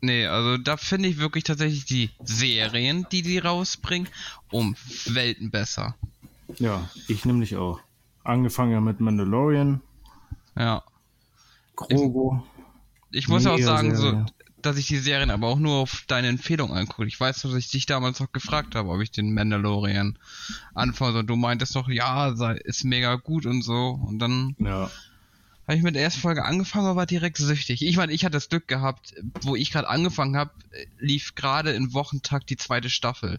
Nee, also da finde ich wirklich tatsächlich die Serien, die die rausbringen, um Welten besser. Ja, ich nämlich auch. Angefangen mit Mandalorian. Ja. Grogo. Ich, ich muss auch sagen, so, dass ich die Serien aber auch nur auf deine Empfehlung angucke. Ich weiß, dass ich dich damals noch gefragt habe, ob ich den Mandalorian anfange. Und du meintest doch, ja, sei, ist mega gut und so. Und dann ja habe ich mit der ersten Folge angefangen war direkt süchtig. Ich meine, ich hatte das Glück gehabt, wo ich gerade angefangen habe, lief gerade in Wochentakt die zweite Staffel.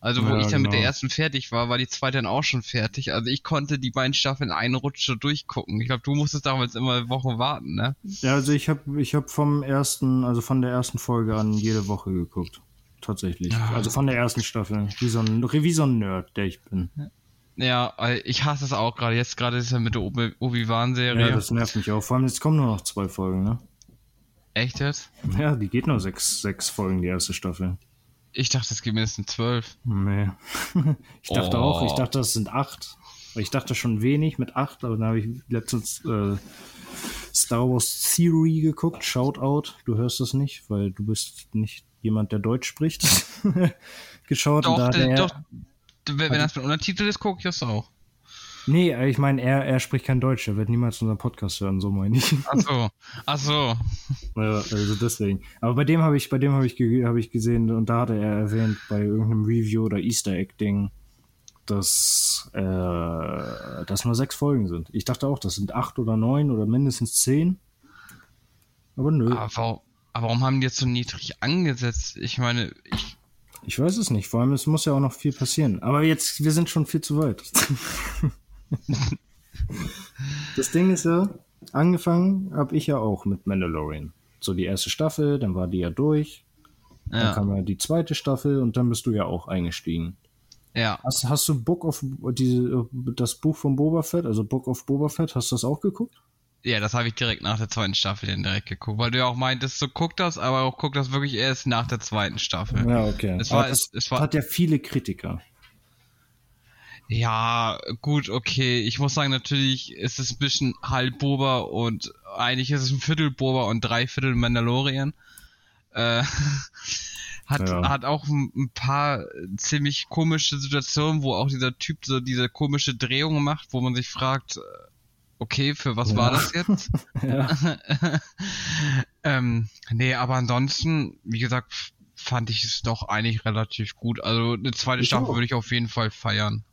Also wo ja, ich dann genau. mit der genau. ersten fertig war, war die zweite dann auch schon fertig. Also ich konnte die beiden Staffeln in einen Rutsche durchgucken. Ich glaube, du musstest damals immer Wochen warten, ne? Ja, also ich habe ich hab vom ersten, also von der ersten Folge an jede Woche geguckt. Tatsächlich. Ja. Also von der ersten Staffel. Wie so ein, wie so ein Nerd, der ich bin. Ja, ich hasse es auch gerade. Jetzt gerade ist er mit der Obi-Wan-Serie. Ja, das nervt mich auch. Vor allem, jetzt kommen nur noch zwei Folgen, ne? Echt jetzt? Ja, die geht nur sechs, sechs Folgen, die erste Staffel. Ich dachte, es geht mindestens zwölf. Nee. ich dachte oh. auch, ich dachte, das sind acht. Ich dachte schon wenig mit acht, aber dann habe ich letztens äh, Star Wars Theory geguckt. Shoutout. Du hörst das nicht, weil du bist nicht jemand, der Deutsch spricht. Geschaut. Doch, und da der, doch, wenn das mit Untertitel ist, gucke ich das auch. Nee, ich meine, er, er spricht kein Deutsch, er wird niemals unseren Podcast hören, so meine ich. Ach so, ach so. Ja, also deswegen. Aber bei dem habe ich, bei dem habe ich, hab ich gesehen und da hatte er erwähnt bei irgendeinem Review oder Easter Egg Ding, dass äh, das nur sechs Folgen sind. Ich dachte auch, das sind acht oder neun oder mindestens zehn. Aber nö. Aber warum haben die jetzt so niedrig angesetzt? Ich meine, ich ich weiß es nicht. Vor allem, es muss ja auch noch viel passieren. Aber jetzt, wir sind schon viel zu weit. das Ding ist ja, angefangen habe ich ja auch mit Mandalorian. So die erste Staffel, dann war die ja durch. Ja. Dann kam ja die zweite Staffel und dann bist du ja auch eingestiegen. Ja. Hast, hast du Book of diese, das Buch von Boba Fett, also Book of Boba Fett, hast du das auch geguckt? Ja, das habe ich direkt nach der zweiten Staffel dann direkt geguckt, weil du ja auch meintest, so guck das, aber auch guck das wirklich erst nach der zweiten Staffel. Ja, okay. Es war, es, es war, hat ja viele Kritiker. Ja, gut, okay. Ich muss sagen, natürlich ist es ein bisschen halb Boba und eigentlich ist es ein Viertel Boba und drei Viertel Mandalorian. Äh, hat, ja. hat auch ein, paar ziemlich komische Situationen, wo auch dieser Typ so diese komische Drehung macht, wo man sich fragt, okay, für was ja. war das jetzt? ähm, nee, aber ansonsten, wie gesagt, fand ich es doch eigentlich relativ gut. Also eine zweite ich Staffel würde ich auf jeden Fall feiern.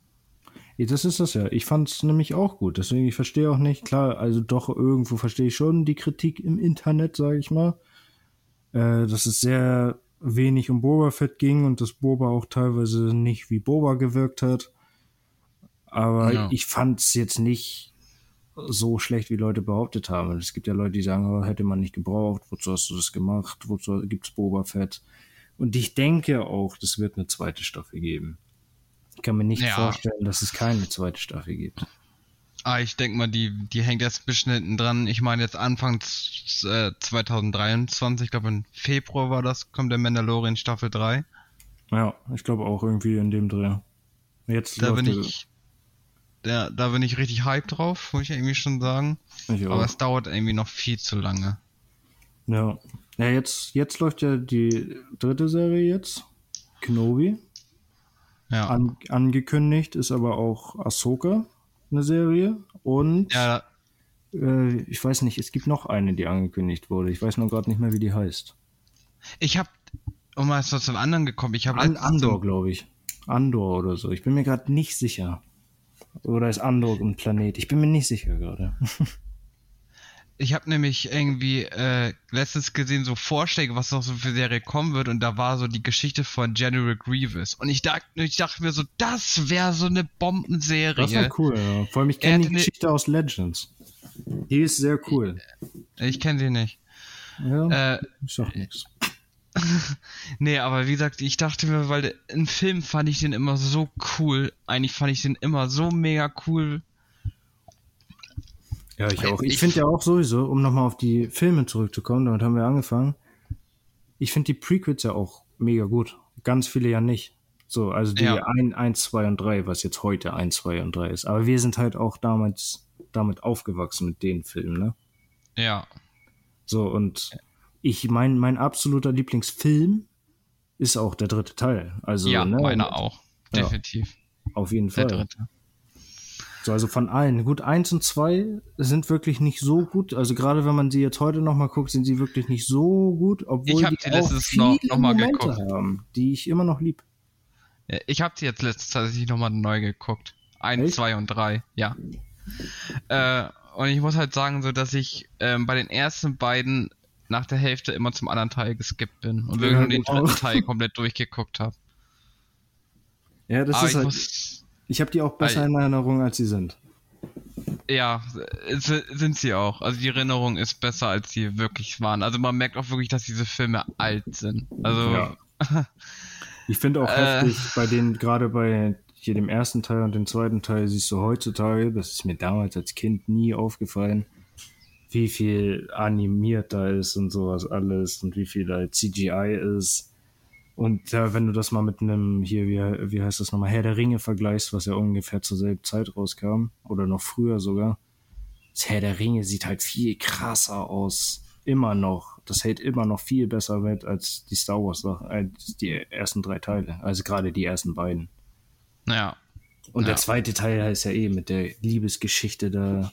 Ja, das ist das ja. Ich fand es nämlich auch gut. Deswegen, ich verstehe auch nicht, klar, also doch irgendwo verstehe ich schon die Kritik im Internet, sage ich mal. Äh, dass es sehr wenig um Boba Fett ging und dass Boba auch teilweise nicht wie Boba gewirkt hat. Aber ja. ich fand es jetzt nicht so schlecht, wie Leute behauptet haben. Es gibt ja Leute, die sagen, oh, hätte man nicht gebraucht, wozu hast du das gemacht, wozu gibt's Boba Fett? Und ich denke auch, das wird eine zweite Staffel geben. Ich kann mir nicht ja. vorstellen, dass es keine zweite Staffel gibt. Ah, ich denke mal, die, die hängt jetzt ein bisschen hinten dran. Ich meine, jetzt Anfang äh, 2023, ich glaube im Februar war das, kommt der Mandalorian Staffel 3. Ja, ich glaube auch irgendwie in dem Dreh. Jetzt da bin ich, der, da bin ich richtig hype drauf, muss ich irgendwie schon sagen. Ich Aber es dauert irgendwie noch viel zu lange. Ja. Ja, jetzt, jetzt läuft ja die dritte Serie jetzt. Kenobi. Ja. An, angekündigt ist aber auch Ahsoka eine Serie. Und ja. äh, ich weiß nicht, es gibt noch eine, die angekündigt wurde. Ich weiß nur gerade nicht mehr, wie die heißt. Ich habe, um mal so zum anderen gekommen, ich habe An, Andor, glaube ich. Andor oder so. Ich bin mir gerade nicht sicher. Oder ist Andor ein Planet? Ich bin mir nicht sicher gerade. Ich habe nämlich irgendwie äh, letztens gesehen, so Vorschläge, was noch so für Serie kommen wird, und da war so die Geschichte von General Grievous. Und ich dachte, ich dachte mir so, das wäre so eine Bombenserie. Das wäre cool, ja. Vor allem, ich kenne die Geschichte aus Legends. Die ist sehr cool. Ich, ich kenne sie nicht. Ja, äh, ich sag nichts. nee, aber wie gesagt, ich dachte mir, weil im Film fand ich den immer so cool. Eigentlich fand ich den immer so mega cool. Ja, ich auch. Ich, ich finde ja auch sowieso, um nochmal auf die Filme zurückzukommen, damit haben wir angefangen. Ich finde die Prequels ja auch mega gut. Ganz viele ja nicht. So, also die ja. 1, 2 und 3, was jetzt heute 1, 2 und 3 ist. Aber wir sind halt auch damals damit aufgewachsen mit den Filmen, ne? Ja. So, und ich mein, mein absoluter Lieblingsfilm ist auch der dritte Teil. Also, ja, ne, meiner auch. Definitiv. Ja, auf jeden Fall. Der dritte. So, also von allen. Gut, eins und zwei sind wirklich nicht so gut. Also gerade wenn man sie jetzt heute nochmal guckt, sind sie wirklich nicht so gut, obwohl ich die auch viele noch, noch geguckt. haben, die ich immer noch lieb. Ich habe sie jetzt letztes tatsächlich nochmal neu geguckt. Eins, Echt? zwei und drei, ja. Äh, und ich muss halt sagen, so dass ich ähm, bei den ersten beiden nach der Hälfte immer zum anderen Teil geskippt bin und wirklich Ja, nur den dritten Teil komplett durchgeguckt habe. Ja, das Aber ist ich halt. muss, Ich habe die auch besser in Erinnerung, als sie sind. ja, sind sie auch. Also die Erinnerung ist besser, als sie wirklich waren. Also man merkt auch wirklich, dass diese Filme alt sind. Also Ja. Ich finde auch Äh. heftig, bei denen, gerade bei hier dem ersten Teil und dem zweiten Teil, siehst du heutzutage, das ist mir damals als Kind nie aufgefallen, wie viel animiert da ist und sowas alles und wie viel da CGI ist. Und ja, wenn du das mal mit einem, hier, wie, wie heißt das nochmal, Herr der Ringe vergleichst, was ja ungefähr zur selben Zeit rauskam, oder noch früher sogar, das Herr der Ringe sieht halt viel krasser aus. Immer noch. Das hält immer noch viel besser mit als die Star Wars Sachen, als die ersten drei Teile. Also gerade die ersten beiden. ja. Und Ja. der zweite Teil heißt ja eh mit der Liebesgeschichte da.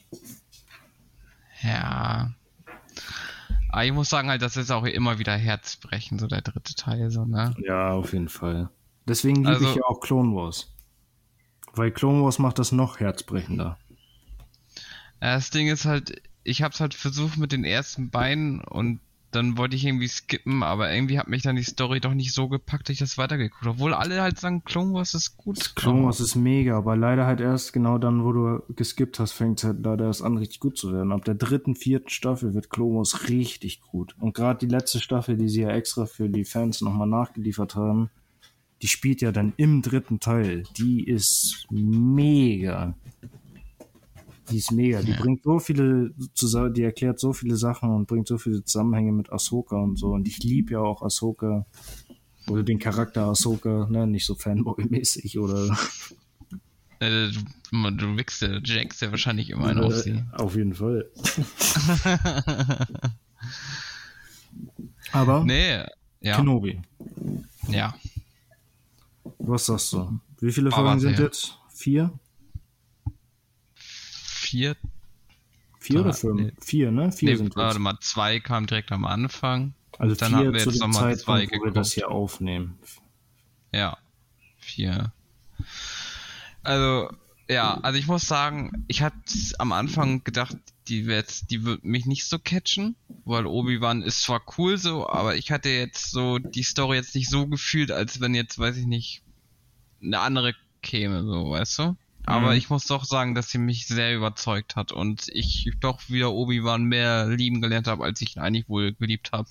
Ja. Aber ich muss sagen halt, das ist auch immer wieder Herzbrechen, so der dritte Teil, so, ne? Ja, auf jeden Fall. Deswegen liebe Also- ich ja auch Clone Wars. Weil Clone Wars macht das noch herzbrechender. Das Ding ist halt, ich hab's halt versucht mit den ersten beiden und dann wollte ich irgendwie skippen, aber irgendwie hat mich dann die Story doch nicht so gepackt, dass ich das weitergeguckt habe. Obwohl alle halt sagen, Clone Wars ist gut. Clone Wars ist mega, aber leider halt erst genau dann, wo du geskippt hast, fängt es halt leider erst an, richtig gut zu werden. Ab der dritten, vierten Staffel wird Clone Wars richtig gut. Und gerade die letzte Staffel, die sie ja extra für die Fans nochmal nachgeliefert haben, die spielt ja dann im dritten Teil. Die ist mega. Die ist mega. Die Ja. bringt so viele zusammen, die erklärt so viele Sachen und bringt so viele Zusammenhänge mit Ahsoka und so. Und ich liebe ja auch Ahsoka. Oder den Charakter Ahsoka, ne, nicht so Fanboy-mäßig oder Äh, du, du wickst ja, jackst ja wahrscheinlich immer einen auf sie. Äh, Auf jeden Fall. Aber Nee, ja. Kenobi, Ja. was sagst du? Wie viele Folgen sind jetzt? Vier? Vier, Vier oder Ah, fünf? nee. Vier, ne? Vier nee, sind warte mal, zwei kam direkt am Anfang. Also dann vier haben wir jetzt dem noch mal zwei wo wir das hier aufnehmen. Ja, vier. Also, ja, also ich muss sagen, ich hatte am Anfang gedacht, die wird, die wird mich nicht so catchen, weil Obi-Wan ist zwar cool so, aber ich hatte jetzt so die Story jetzt nicht so gefühlt, als wenn jetzt, weiß ich nicht, eine andere käme, so, weißt du? Aber Mhm. ich muss doch sagen, dass sie mich sehr überzeugt hat und ich doch wieder Obi-Wan mehr lieben gelernt habe, als ich ihn eigentlich wohl geliebt habe.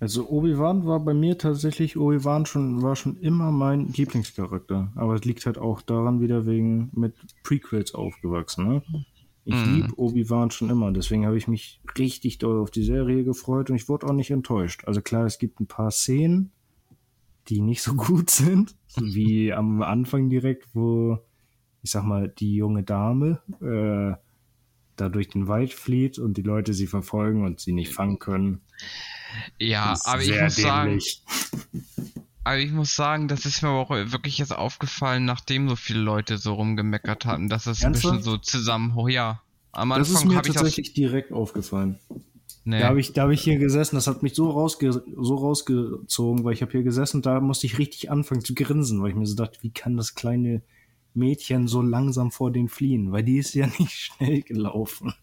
Also Obi-Wan war bei mir tatsächlich, Obi-Wan schon, war schon immer mein Lieblingscharakter. Aber es liegt halt auch daran wieder wegen mit Prequels aufgewachsen, ne? Ich Mhm. lieb Obi-Wan schon immer, deswegen habe ich mich richtig doll auf die Serie gefreut und ich wurde auch nicht enttäuscht. Also klar, es gibt ein paar Szenen, die nicht so gut sind, wie am Anfang direkt, wo, ich sag mal, die junge Dame äh, da durch den Wald flieht und die Leute sie verfolgen und sie nicht fangen können. Ja, aber ich muss sagen, dämlich. Aber ich muss sagen, das ist mir auch wirklich jetzt aufgefallen, nachdem so viele Leute so rumgemeckert hatten, dass es ein bisschen so zusammen, oh ja. Am Das ist Anfang mir habe ich das, tatsächlich direkt aufgefallen. nee, Da habe ich, da hab ich hier gesessen, das hat mich so, rausge so rausgezogen, weil ich habe hier gesessen und da musste ich richtig anfangen zu grinsen, weil ich mir so dachte, wie kann das kleine Mädchen so langsam vor den fliehen? Weil die ist ja nicht schnell gelaufen.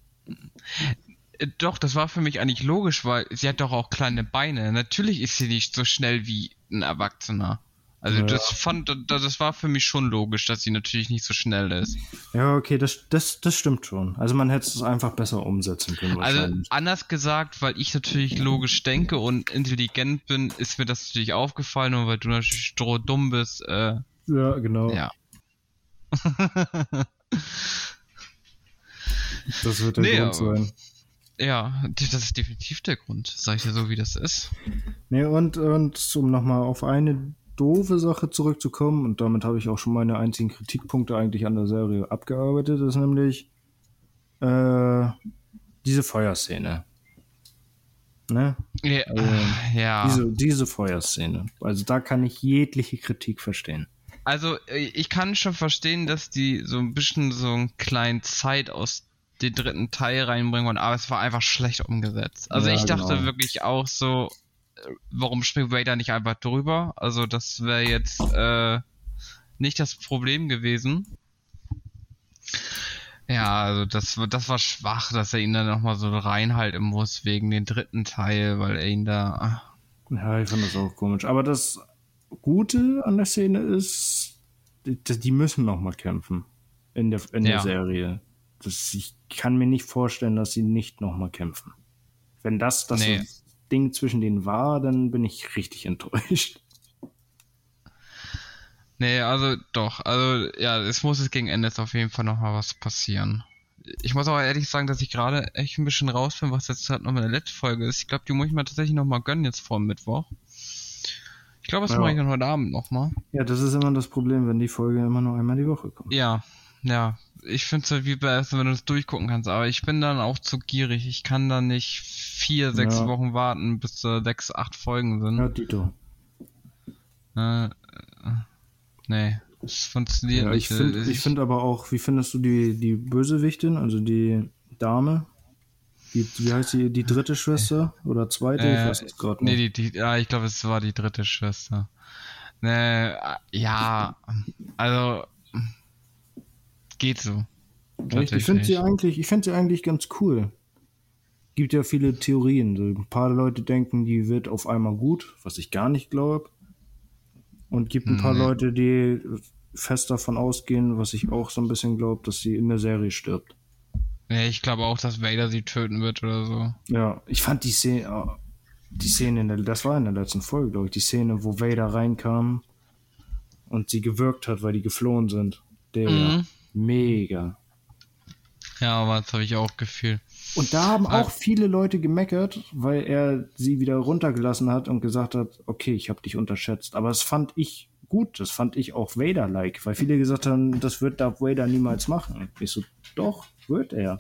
Äh, doch, das war für mich eigentlich logisch, weil sie hat doch auch kleine Beine. Natürlich ist sie nicht so schnell wie ein Erwachsener. Also Ja. das fand, das war für mich schon logisch, dass sie natürlich nicht so schnell ist. Ja, okay, das, das, das stimmt schon. Also man hätte es einfach besser umsetzen können Also anders gesagt, weil ich natürlich logisch denke und intelligent bin, ist mir das natürlich aufgefallen und weil du natürlich dumm bist, äh, ja, genau. ja. Das wird der Nee, Grund sein. Ja, das ist definitiv der Grund, sag ich dir so, wie das ist. Nee, und, und um nochmal auf eine doofe Sache zurückzukommen, und damit habe ich auch schon meine einzigen Kritikpunkte eigentlich an der Serie abgearbeitet, ist nämlich äh, diese Feuerszene. Ne? Ja, Also, ja. Diese, diese Feuerszene. Also da kann ich jegliche Kritik verstehen. Also, äh, ich kann schon verstehen, dass die so ein bisschen so einen kleinen Zeit aus den dritten Teil reinbringen wollen, aber es war einfach schlecht umgesetzt. Also Ja, ich dachte genau. wirklich auch so, äh, warum springt Vader nicht einfach drüber? Also das wäre jetzt äh, nicht das Problem gewesen. Ja, also das, war- das war schwach, dass er ihn dann nochmal so reinhalten muss wegen den dritten Teil, weil er ihn da... Ja, ich fand das auch komisch. Aber das Gute an der Szene ist, die, die müssen noch mal kämpfen in der, in Ja. der Serie. Das, ich kann mir nicht vorstellen, dass sie nicht noch mal kämpfen. Wenn das das Nee. Ding zwischen denen war, dann bin ich richtig enttäuscht. Nee, also doch. Also ja, es muss jetzt gegen Ende jetzt auf jeden Fall noch mal was passieren. Ich muss aber ehrlich sagen, dass ich gerade echt ein bisschen raus bin, was jetzt halt noch meine letzte Folge ist. Ich glaube, die muss ich mir tatsächlich noch mal gönnen jetzt vor dem Mittwoch. Ich glaube, das Ja. mache ich dann heute Abend noch mal. Ja, das ist immer das Problem, wenn die Folge immer nur einmal die Woche kommt. Ja, ja. Ich finde es halt wie besser, wenn du es durchgucken kannst. Aber ich bin dann auch zu gierig. Ich kann dann nicht vier, sechs Ja. Wochen warten, bis da sechs, acht Folgen sind. Ja, Dito. Äh, äh, nee, das funktioniert Ja, ich nicht. finde Äh, ich find aber auch, wie findest du die, die Bösewichtin, also die Dame? Die, wie heißt die, die dritte Schwester oder zweite? ich Äh, weiß es gerade Nee, nicht. die, die, ja, ich glaube, es war die dritte Schwester. Nee, äh, ja, also geht so. Ich finde sie eigentlich, ich finde sie eigentlich ganz cool. Gibt ja viele Theorien. So ein paar Leute denken, die wird auf einmal gut, was ich gar nicht glaube. Und gibt ein paar Nee. Leute, die fest davon ausgehen, was ich auch so ein bisschen glaube, dass sie in der Serie stirbt. Nee, ich glaube auch, dass Vader sie töten wird oder so. Ja, ich fand die Szene, oh, die Szene in der, das war in der letzten Folge, glaube ich, die Szene, wo Vader reinkam und sie gewirkt hat, weil die geflohen sind. Der Mhm. mega. Ja, aber das habe ich auch gefühlt. Und da haben auch viele Leute gemeckert, weil er sie wieder runtergelassen hat und gesagt hat, okay, ich habe dich unterschätzt. Aber das fand ich gut, das fand ich auch Vader-like, weil viele gesagt haben, das wird Darth Vader niemals machen. Ich so, doch, wird er.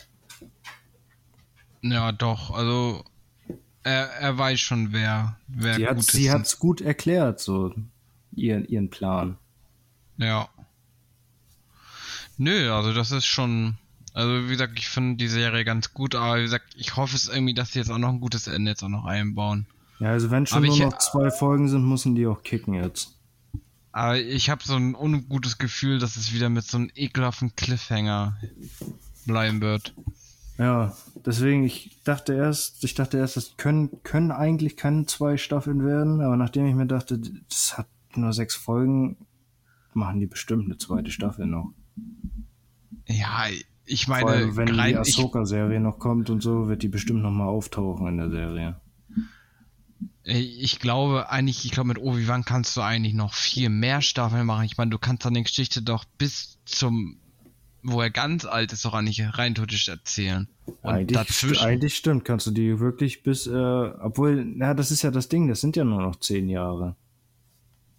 Ja, doch, also er, er weiß schon, wer, wer Sie gut hat ist. sie hat's gut erklärt, so ihren, ihren Plan. Ja. Nö, also das ist schon. Also wie gesagt, ich finde die Serie ganz gut, aber wie gesagt, ich hoffe es irgendwie, dass sie jetzt auch noch ein gutes Ende jetzt auch noch einbauen. Ja, also wenn schon Aber nur ich- noch zwei Folgen sind, müssen die auch kicken jetzt. Aber ich habe so ein ungutes Gefühl, dass es wieder mit so einem ekelhaften Cliffhanger bleiben wird. Ja, deswegen, ich dachte erst, ich dachte erst, das können, können eigentlich keine zwei Staffeln werden, aber nachdem ich mir dachte, das hat nur sechs Folgen, machen die bestimmt eine zweite Staffel noch. Ja, ich Vor meine, allem, wenn die rein, Ahsoka-Serie noch kommt und so, wird die bestimmt noch mal auftauchen in der Serie. ich glaube eigentlich, ich glaube mit Obi-Wan kannst du eigentlich noch viel mehr Staffeln machen. Ich meine, du kannst dann die Geschichte doch bis zum, wo er ganz alt ist, doch eigentlich rein theoretisch erzählen. Und Eigentlich, dazwischen. eigentlich stimmt, kannst du die wirklich bis, äh, obwohl, na, das ist ja das Ding, das sind ja nur noch zehn Jahre.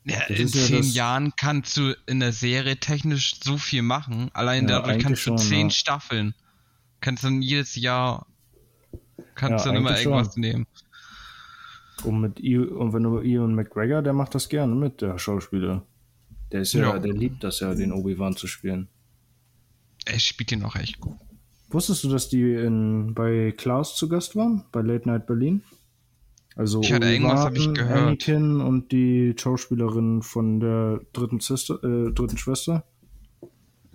Ja, Das in ja zehn das- Jahren kannst du in der Serie technisch so viel machen. Allein Ja, dadurch kannst du schon, zehn ja. Staffeln. Kannst dann jedes Jahr kannst Ja, dann immer irgendwas schon. nehmen. Und mit I und wenn du Ian McGregor, der macht das gerne mit, der Schauspieler. Der ist ja, Ja. der liebt das ja, den Obi-Wan zu spielen. Er spielt ihn auch echt gut. Wusstest du, dass die in, bei Klaus zu Gast waren? Bei Late Night Berlin? Also Ich hatte irgendwas, hab ich gehört. Anakin und die Schauspielerin von der dritten, Sister, äh, dritten Schwester.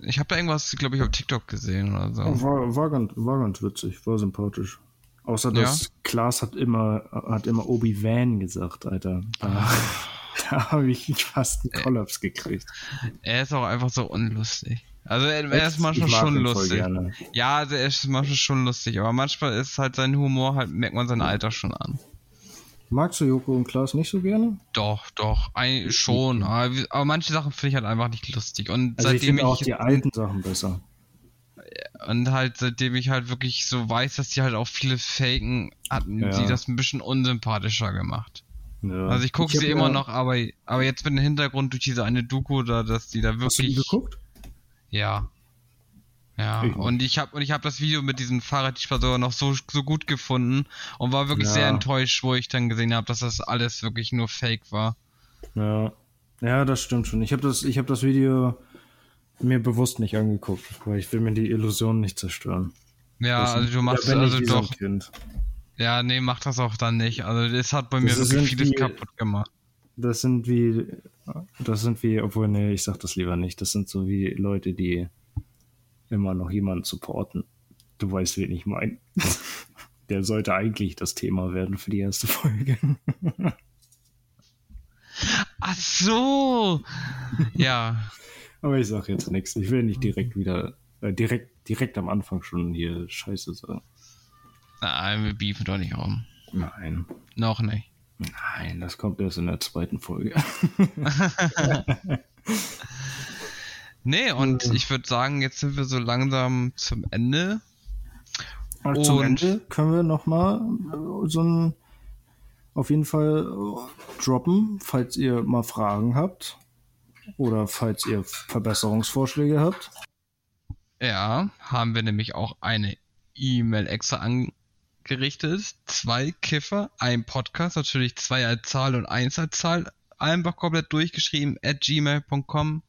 Ich habe da irgendwas, glaube ich, auf TikTok gesehen oder so. War, war, ganz, war ganz witzig, war sympathisch. Außer dass Klaas hat immer, hat immer Obi-Wan gesagt, Alter. Da, Da habe ich fast einen Kollaps gekriegt. Er ist auch einfach so unlustig. Also er, ist manchmal schon lustig. Ja, also er ist manchmal schon lustig, aber manchmal ist halt sein Humor halt, merkt man sein Alter schon an. Magst du Joko und Klaas nicht so gerne? Doch, doch, ein, schon. Aber, aber, manche Sachen finde ich halt einfach nicht lustig. Und also seitdem ich, ich auch die alten Sachen besser. Und halt, seitdem ich halt wirklich so weiß, dass die halt auch viele faken, hatten ja. die das ein bisschen unsympathischer gemacht. Ja. Also ich gucke sie immer ja noch, aber, aber jetzt mit dem Hintergrund durch diese eine Doku da, dass die da wirklich. Hast du die geguckt? Ja. Ja, ich und ich habe und ich habe das Video mit diesem Fahrradversorger noch so so gut gefunden und war wirklich ja. sehr enttäuscht, wo ich dann gesehen habe, dass das alles wirklich nur Fake war. Ja, ja, das stimmt schon. Ich habe das ich habe das Video mir bewusst nicht angeguckt, weil ich will mir die Illusion nicht zerstören. Ja, das also du machst also doch. Kind. Ja, nee, mach das auch dann nicht. Also das hat bei das mir wirklich vieles kaputt gemacht. Das sind wie das sind wie, obwohl nee, ich sag das lieber nicht. Das sind so wie Leute, die immer noch jemanden supporten. Du weißt, wen ich meine. Der sollte eigentlich das Thema werden für die erste Folge. Ach so! Ja. Aber ich sag jetzt nichts. Ich will nicht direkt wieder, äh, direkt, direkt am Anfang schon hier Scheiße sagen. Nein, wir beefen doch nicht rum. Nein. Noch nicht. Nein, das kommt erst in der zweiten Folge. Nee, und ich würde sagen, jetzt sind wir so langsam zum Ende. Und zum Ende können wir nochmal äh, so ein auf jeden Fall äh, droppen, falls ihr mal Fragen habt oder falls ihr Verbesserungsvorschläge habt. Ja, haben wir nämlich auch eine E-Mail extra angerichtet. Zwei Kiffer, ein Podcast, natürlich zwei als Zahl und eins als Zahl einfach komplett durchgeschrieben at gmail.com.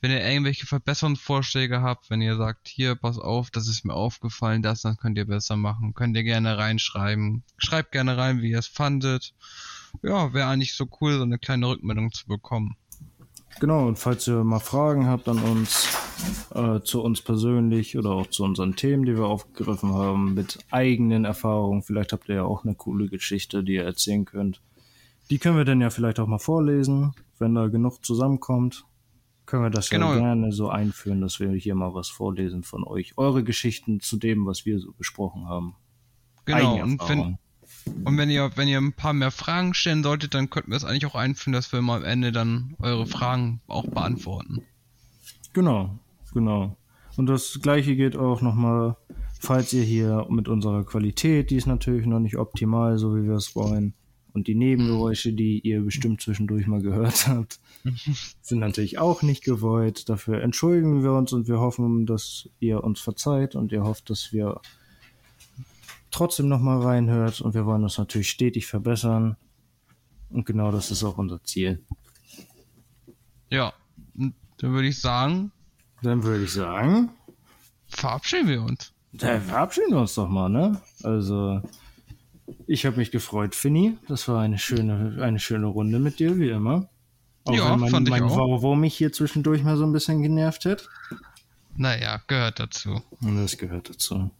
Wenn ihr irgendwelche Verbesserungsvorschläge habt, wenn ihr sagt, hier, pass auf, das ist mir aufgefallen, das, dann könnt ihr besser machen, könnt ihr gerne reinschreiben. Schreibt gerne rein, wie ihr es fandet. Ja, wäre eigentlich so cool, so eine kleine Rückmeldung zu bekommen. Genau, und falls ihr mal Fragen habt an uns, äh, zu uns persönlich oder auch zu unseren Themen, die wir aufgegriffen haben, mit eigenen Erfahrungen, vielleicht habt ihr ja auch eine coole Geschichte, die ihr erzählen könnt die können wir dann ja vielleicht auch mal vorlesen, wenn da genug zusammenkommt. Können wir das genau. ja gerne so einführen, dass wir hier mal was vorlesen von euch. Eure Geschichten zu dem, was wir so besprochen haben. Genau. Und wenn, und wenn ihr, wenn ihr ein paar mehr Fragen stellen solltet, dann könnten wir es eigentlich auch einführen, dass wir mal am Ende dann eure Fragen auch beantworten. Genau, genau. Und das gleiche geht auch nochmal, falls ihr hier mit unserer Qualität, die ist natürlich noch nicht optimal, so wie wir es wollen, und die Nebengeräusche, die ihr bestimmt zwischendurch mal gehört habt, sind natürlich auch nicht gewollt. Dafür entschuldigen wir uns und wir hoffen, dass ihr uns verzeiht und ihr hofft, dass wir trotzdem nochmal reinhört und wir wollen uns natürlich stetig verbessern. Und genau das ist auch unser Ziel. Ja, dann würde ich sagen. Dann würde ich sagen. Verabschieden wir uns. Dann verabschieden wir uns doch mal, ne? Also. Ich habe mich gefreut, Finny. Das war eine schöne, eine schöne Runde mit dir, wie immer. Auch ja, wenn mein, fand mein ich auch. Wow mich hier zwischendurch mal so ein bisschen genervt hat. Naja, gehört dazu. Und das gehört dazu.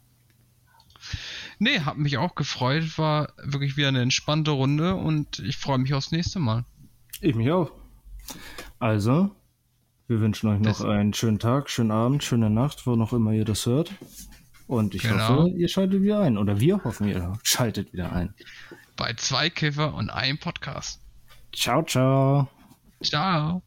Nee, hat mich auch gefreut. War wirklich wieder eine entspannte Runde und ich freue mich aufs nächste Mal. Ich mich auch. Also, wir wünschen euch noch das einen schönen Tag, schönen Abend, schöne Nacht, wo noch immer ihr das hört. Und ich genau. hoffe, ihr schaltet wieder ein. Oder wir hoffen, ihr schaltet wieder ein. Bei zwei Kiffer und einem Podcast. Ciao, ciao. Ciao.